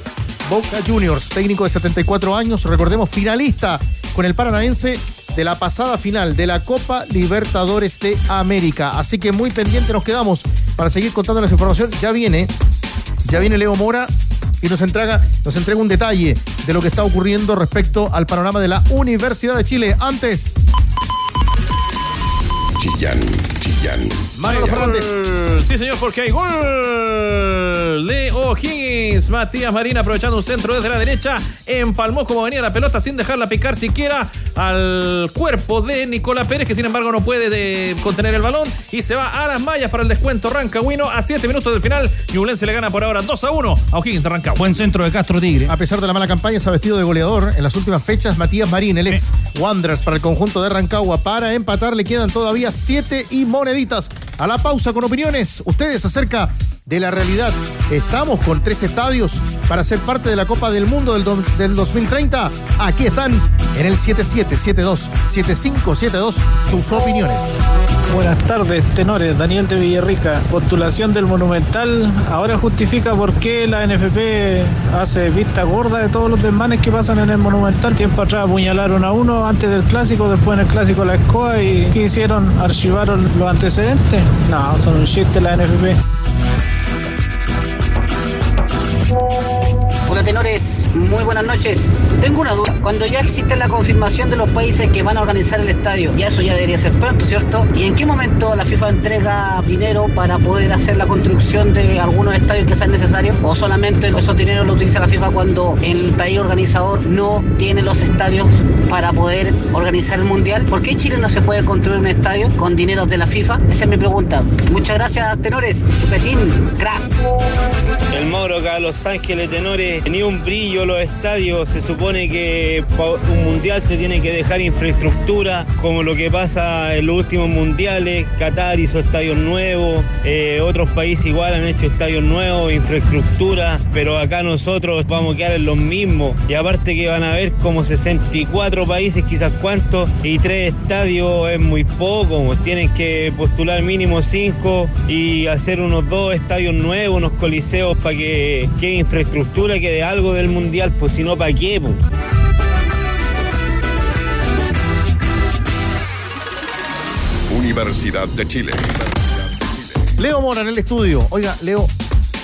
Boca Juniors, técnico de 74 años, recordemos finalista con el Paranaense de la pasada final de la Copa Libertadores de América. Así que muy pendiente nos quedamos para seguir contando las información. Ya viene, ya viene Leo Mora y nos entrega, nos entrega un detalle de lo que está ocurriendo respecto al panorama de la Universidad de Chile. Antes, Chillán, Chillán. Manolo Fernández. Sí, señor, porque hay gol de O'Higgins. Matías Marín aprovechando un centro desde la derecha. Empalmó como venía la pelota sin dejarla picar siquiera al cuerpo de Nicolás Pérez, que sin embargo no puede de- contener el balón. Y se va a las mallas para el descuento Rancagüino. A 7 minutos del final, Ñublense le gana por ahora 2 a 1 a O'Higgins de Rancagua. Buen centro de Castro Tigre. A pesar de la mala campaña, se ha vestido de goleador en las últimas fechas. Matías Marín, el ex Wanderers para el conjunto de Rancagua. Para empatar le quedan todavía siete y moneditas. A la pausa con opiniones. Ustedes acerca de la realidad. Estamos con tres estadios para ser parte de la Copa del Mundo del, do- del 2030. Aquí están en el 7772-7572 tus opiniones. Buenas tardes, tenores. Daniel de Villarrica. Postulación del Monumental ahora justifica por qué la NFP hace vista gorda de todos los desmanes que pasan en el Monumental. Tiempo atrás apuñalaron a uno antes del clásico, después en el clásico la escoba y ¿qué hicieron? ¿Archivaron los antecedentes? No, son un chiste la NFP. Tenores, muy buenas noches. Tengo una duda. Cuando ya existe la confirmación de los países que van a organizar el estadio, ya eso ya debería ser pronto, ¿cierto? ¿Y en qué momento la FIFA entrega dinero para poder hacer la construcción de algunos estadios que sean necesarios? ¿O solamente esos dineros lo utiliza la FIFA cuando el país organizador no tiene los estadios para poder organizar el mundial? ¿Por qué Chile no se puede construir un estadio con dineros de la FIFA? Esa es mi pregunta. Muchas gracias, tenores. Chupetín, crack. El Mauro acá Los Ángeles, tenores, ni un brillo los estadios. Se supone que un mundial te tiene que dejar infraestructura, como lo que pasa en los últimos mundiales. Qatar hizo estadios nuevos, eh, otros países igual han hecho estadios nuevos, infraestructura, pero acá nosotros vamos a quedar en los mismos. Y aparte que van a haber como 64 países, quizás cuántos, y tres estadios es muy poco. Tienen que postular mínimo cinco y hacer unos dos estadios nuevos, unos coliseos para que quede infraestructura, quede algo del mundial, pues si no, ¿para qué? pues? Universidad de Chile. Leo Mora en el estudio. Oiga, Leo,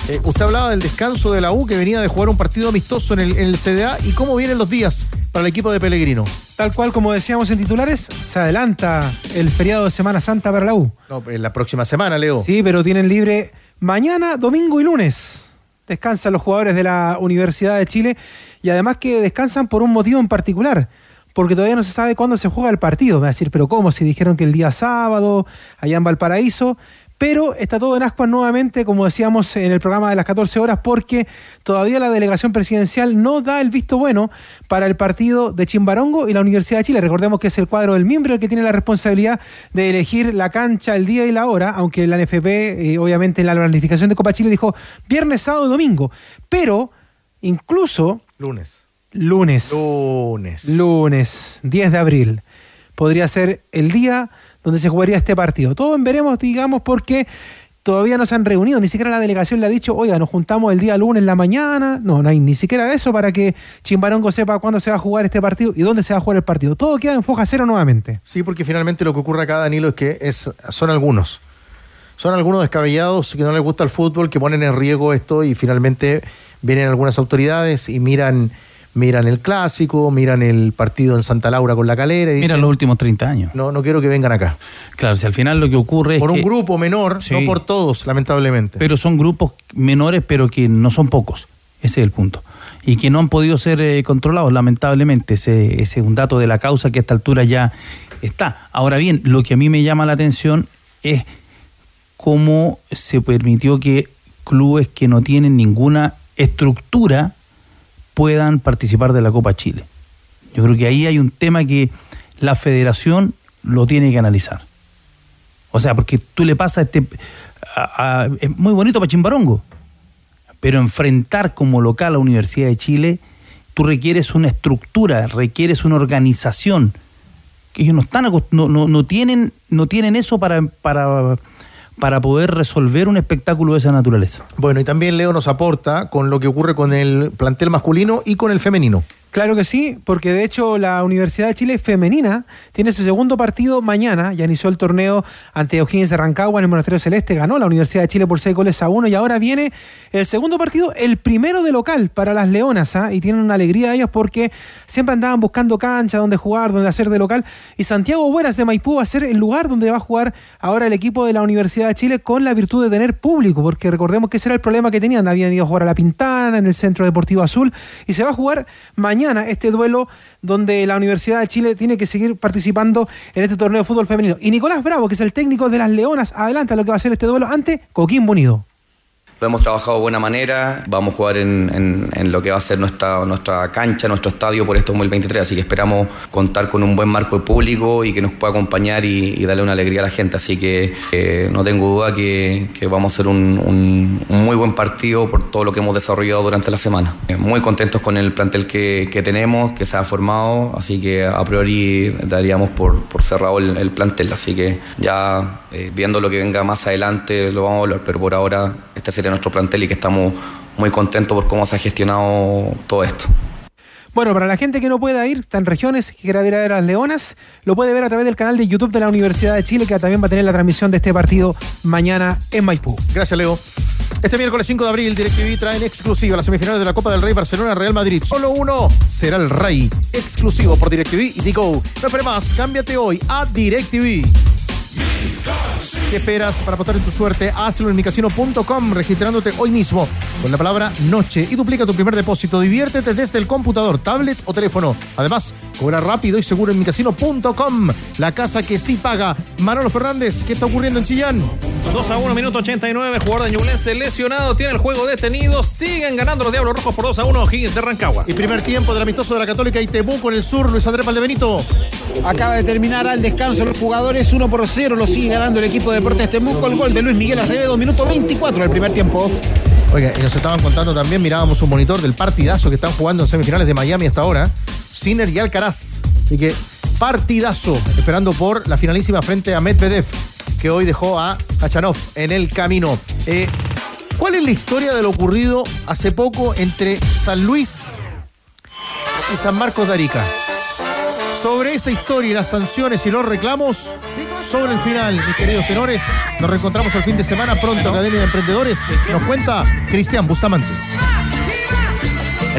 eh, usted hablaba del descanso de la U que venía de jugar un partido amistoso en el, en el CDA y cómo vienen los días para el equipo de Pellegrino. Tal cual como decíamos en titulares, se adelanta el feriado de Semana Santa para la U. No, en la próxima semana, Leo. Sí, pero tienen libre mañana, domingo y lunes. Descansan los jugadores de la Universidad de Chile y además que descansan por un motivo en particular. Porque todavía no se sabe cuándo se juega el partido. Me va a decir, pero ¿cómo? Si dijeron que el día sábado, allá en Valparaíso. Pero está todo en ascuas nuevamente, como decíamos en el programa de las 14 horas, porque todavía la delegación presidencial no da el visto bueno para el partido de Chimbarongo y la Universidad de Chile. Recordemos que es el cuadro del miembro el que tiene la responsabilidad de elegir la cancha, el día y la hora, aunque la NFP, eh, obviamente en la planificación de Copa Chile, dijo viernes, sábado y domingo. Pero incluso Lunes. lunes. Lunes. Lunes, 10 de abril. Podría ser el día donde se jugaría este partido. Todo en veremos, digamos, porque todavía no se han reunido. Ni siquiera la delegación le ha dicho, oiga, nos juntamos el día lunes en la mañana. No, no hay ni siquiera eso para que Chimbarongo sepa cuándo se va a jugar este partido y dónde se va a jugar el partido. Todo queda en foja cero nuevamente. Sí, porque finalmente lo que ocurre acá, Danilo, es que es, son algunos. Son algunos descabellados que no les gusta el fútbol, que ponen en riesgo esto y finalmente vienen algunas autoridades y miran miran el clásico, miran el partido en Santa Laura con la calera. Y Mira dicen, los últimos 30 años. no, no quiero que vengan acá. Claro, si al final lo que ocurre Por es un que- grupo menor, Sí. no por todos, lamentablemente. Pero son grupos menores, pero que no son pocos. Ese es el punto. Y que no han podido ser eh, controlados, lamentablemente. Ese, ese es un dato de la causa que a esta altura ya está. Ahora bien, lo que a mí me llama la atención es cómo se permitió que clubes que no tienen ninguna estructura puedan participar de la Copa Chile. Yo creo que ahí hay un tema que la federación lo tiene que analizar. O sea, porque tú le pasas este... a- a- es muy bonito para Chimbarongo, pero enfrentar como local a la Universidad de Chile, tú requieres una estructura, requieres una organización, que ellos no están no, no, tienen, no tienen eso para, para poder resolver un espectáculo de esa naturaleza. Bueno, y también Leo nos aporta con lo que ocurre con el plantel masculino y con el femenino. Claro que sí, porque de hecho la Universidad de Chile femenina tiene su segundo partido mañana. Ya inició el torneo ante O'Higgins de Rancagua en el Monasterio Celeste. Ganó la Universidad de Chile por 6 goles a 1 y ahora viene el segundo partido, el primero de local para las Leonas. ¿ah? Y tienen una alegría ellas porque siempre andaban buscando cancha donde jugar, donde hacer de local. Y Santiago Bueras de Maipú va a ser el lugar donde va a jugar ahora el equipo de la Universidad de Chile con la virtud de tener público, porque recordemos que ese era el problema que tenían. Habían ido a jugar a La Pintana, en el Centro Deportivo Azul, y se va a jugar mañana este duelo donde la Universidad de Chile tiene que seguir participando en este torneo de fútbol femenino. Y Nicolás Bravo, que es el técnico de las Leonas, adelanta lo que va a ser este duelo ante Coquimbo Unido. Hemos trabajado de buena manera, vamos a jugar en, lo que va a ser nuestra, nuestra cancha, nuestro estadio por este 2023, así que esperamos contar con un buen marco de público y que nos pueda acompañar y, darle una alegría a la gente, así que eh, no tengo duda que, que vamos a hacer un, un- un muy buen partido por todo lo que hemos desarrollado durante la semana. Eh, Muy contentos con el plantel que, que tenemos, que se ha formado, así que a priori daríamos por, por cerrado el, el plantel, así que ya eh, viendo lo que venga más adelante lo vamos a hablar, pero por ahora este sería nuestro plantel y que estamos muy contentos por cómo se ha gestionado todo esto. Bueno, para la gente que no pueda ir, está en regiones, que quiera ver a las Leonas, lo puede ver a través del canal de YouTube de la Universidad de Chile, que también va a tener la transmisión de este partido mañana en Maipú. Gracias, Leo. Este miércoles 5 de abril, DirecTV trae en exclusiva las semifinales de la Copa del Rey Barcelona-Real Madrid. Solo uno será el Rey. Exclusivo por DirecTV y Digo. No espere más, cámbiate hoy a DirecTV. ¿Qué esperas para apostar en tu suerte? Hazlo en micasino.com registrándote hoy mismo con la palabra noche y duplica tu primer depósito. Diviértete desde el computador, tablet o teléfono. Además, cobra rápido y seguro en micasino.com, la casa que sí paga. Manolo Fernández, ¿qué está ocurriendo en Chillán? 2 a 1, minuto 89. Jugador de Ñublense lesionado. Tiene el juego detenido. Siguen ganando los Diablos Rojos por 2 a 1. Higgins de Rancagua. Y primer tiempo del amistoso de la Católica y Temuco en el sur, Luis Andrés Valdebenito. Acaba de terminar al descanso los jugadores 1 por 0. Lo sigue ganando el equipo de Deportes Temuco. El gol de Luis Miguel Acevedo, minuto 24 del primer tiempo. Oiga, y nos estaban contando también, mirábamos un monitor del partidazo que están jugando en semifinales de Miami hasta ahora, Sinner y Alcaraz. Así que partidazo, esperando por la finalísima frente a Medvedev, que hoy dejó a Hachanov en el camino. Eh, ¿Cuál es la historia de lo ocurrido hace poco entre San Luis y San Marcos de Arica? Sobre esa historia y las sanciones y los reclamos, sobre el final, mis queridos tenores, nos reencontramos el fin de semana pronto, Academia de Emprendedores. Nos cuenta Cristian Bustamante.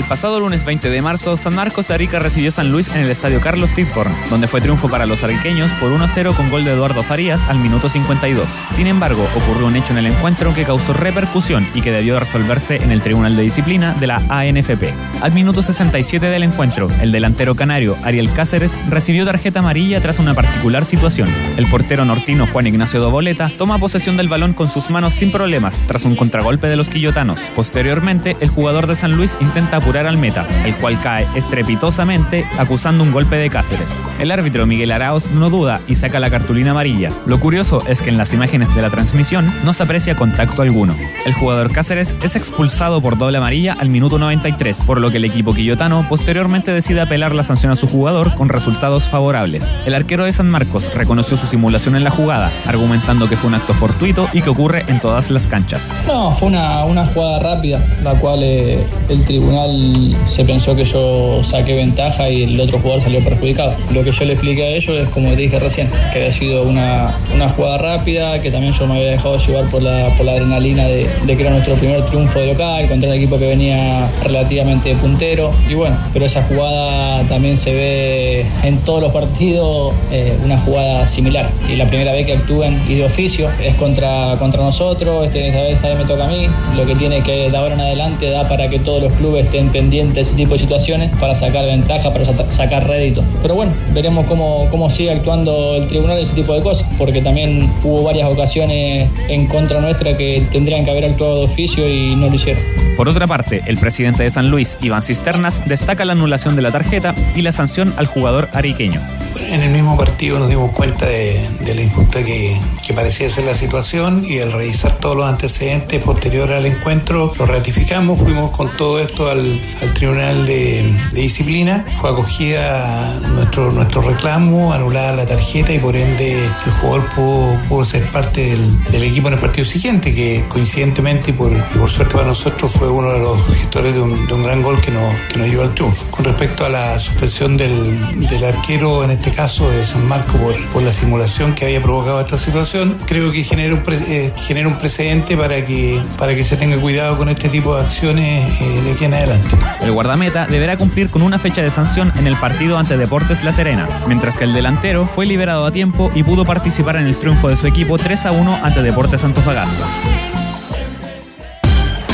Pasado lunes 20 de marzo, San Marcos de Arica recibió San Luis en el estadio Carlos Tidborn, donde fue triunfo para los ariqueños por 1-0 con gol de Eduardo Farías al minuto 52. Sin embargo, ocurrió un hecho en el encuentro que causó repercusión y que debió resolverse en el Tribunal de Disciplina de la ANFP. Al minuto 67 del encuentro, el delantero canario Ariel Cáceres recibió tarjeta amarilla tras una particular situación. El portero nortino Juan Ignacio Doboleta toma posesión del balón con sus manos sin problemas tras un contragolpe de los quillotanos. Posteriormente, el jugador de San Luis intenta apurar al meta, el cual cae estrepitosamente acusando un golpe de Cáceres. El árbitro Miguel Arauz no duda y saca la cartulina amarilla. Lo curioso es que en las imágenes de la transmisión no se aprecia contacto alguno. El jugador Cáceres es expulsado por doble amarilla al minuto 93, por lo que el equipo quillotano posteriormente decide apelar la sanción a su jugador con resultados favorables. El arquero de San Marcos reconoció su simulación en la jugada, argumentando que fue un acto fortuito y que ocurre en todas las canchas. No, fue una, una jugada rápida, la cual eh, el tribunal se pensó que yo saqué ventaja y el otro jugador salió perjudicado. Lo que yo le expliqué a ellos es como te dije recién, que había sido una, una jugada rápida, que también yo me había dejado llevar por la, por la adrenalina de, de que era nuestro primer triunfo de local contra un equipo que venía relativamente puntero. Y bueno, pero esa jugada también se ve en todos los partidos eh, una jugada similar. Y la primera vez que actúen y de oficio es contra, contra nosotros, este, esta, vez, esta vez me toca a mí. Lo que tiene que de ahora en adelante da para que todos los clubes estén pendientes de ese tipo de situaciones para sacar ventaja, para sa- sacar rédito. Pero bueno, veremos cómo, cómo sigue actuando el tribunal ese tipo de cosas, porque también hubo varias ocasiones en contra nuestra que tendrían que haber actuado de oficio y no lo hicieron. Por otra parte, el presidente de San Luis, Iván Cisternas, destaca la anulación de la tarjeta y la sanción al jugador ariqueño. En el mismo partido nos dimos cuenta de, la injusta que, parecía ser la situación y al revisar todos los antecedentes posteriores al encuentro lo ratificamos, fuimos con todo esto al, al Tribunal de, Disciplina, fue acogida nuestro, nuestro reclamo, anulada la tarjeta y por ende el jugador pudo, ser parte del, equipo en el partido siguiente, que coincidentemente y por, por suerte para nosotros fue uno de los gestores de un, gran gol que nos, llevó al triunfo. Con respecto a la suspensión del, del arquero, en este caso de San Marco, por, por la simulación que había provocado esta situación, creo que genera un, pre- eh, genera un precedente para que, para que se tenga cuidado con este tipo de acciones eh, de aquí en adelante. El guardameta deberá cumplir con una fecha de sanción en el partido ante Deportes La Serena, mientras que el delantero fue liberado a tiempo y pudo participar en el triunfo de su equipo 3 a 1 ante Deportes Antofagasta.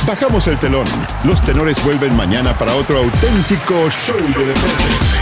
Bajamos el telón. Los tenores vuelven mañana para otro auténtico show de deportes.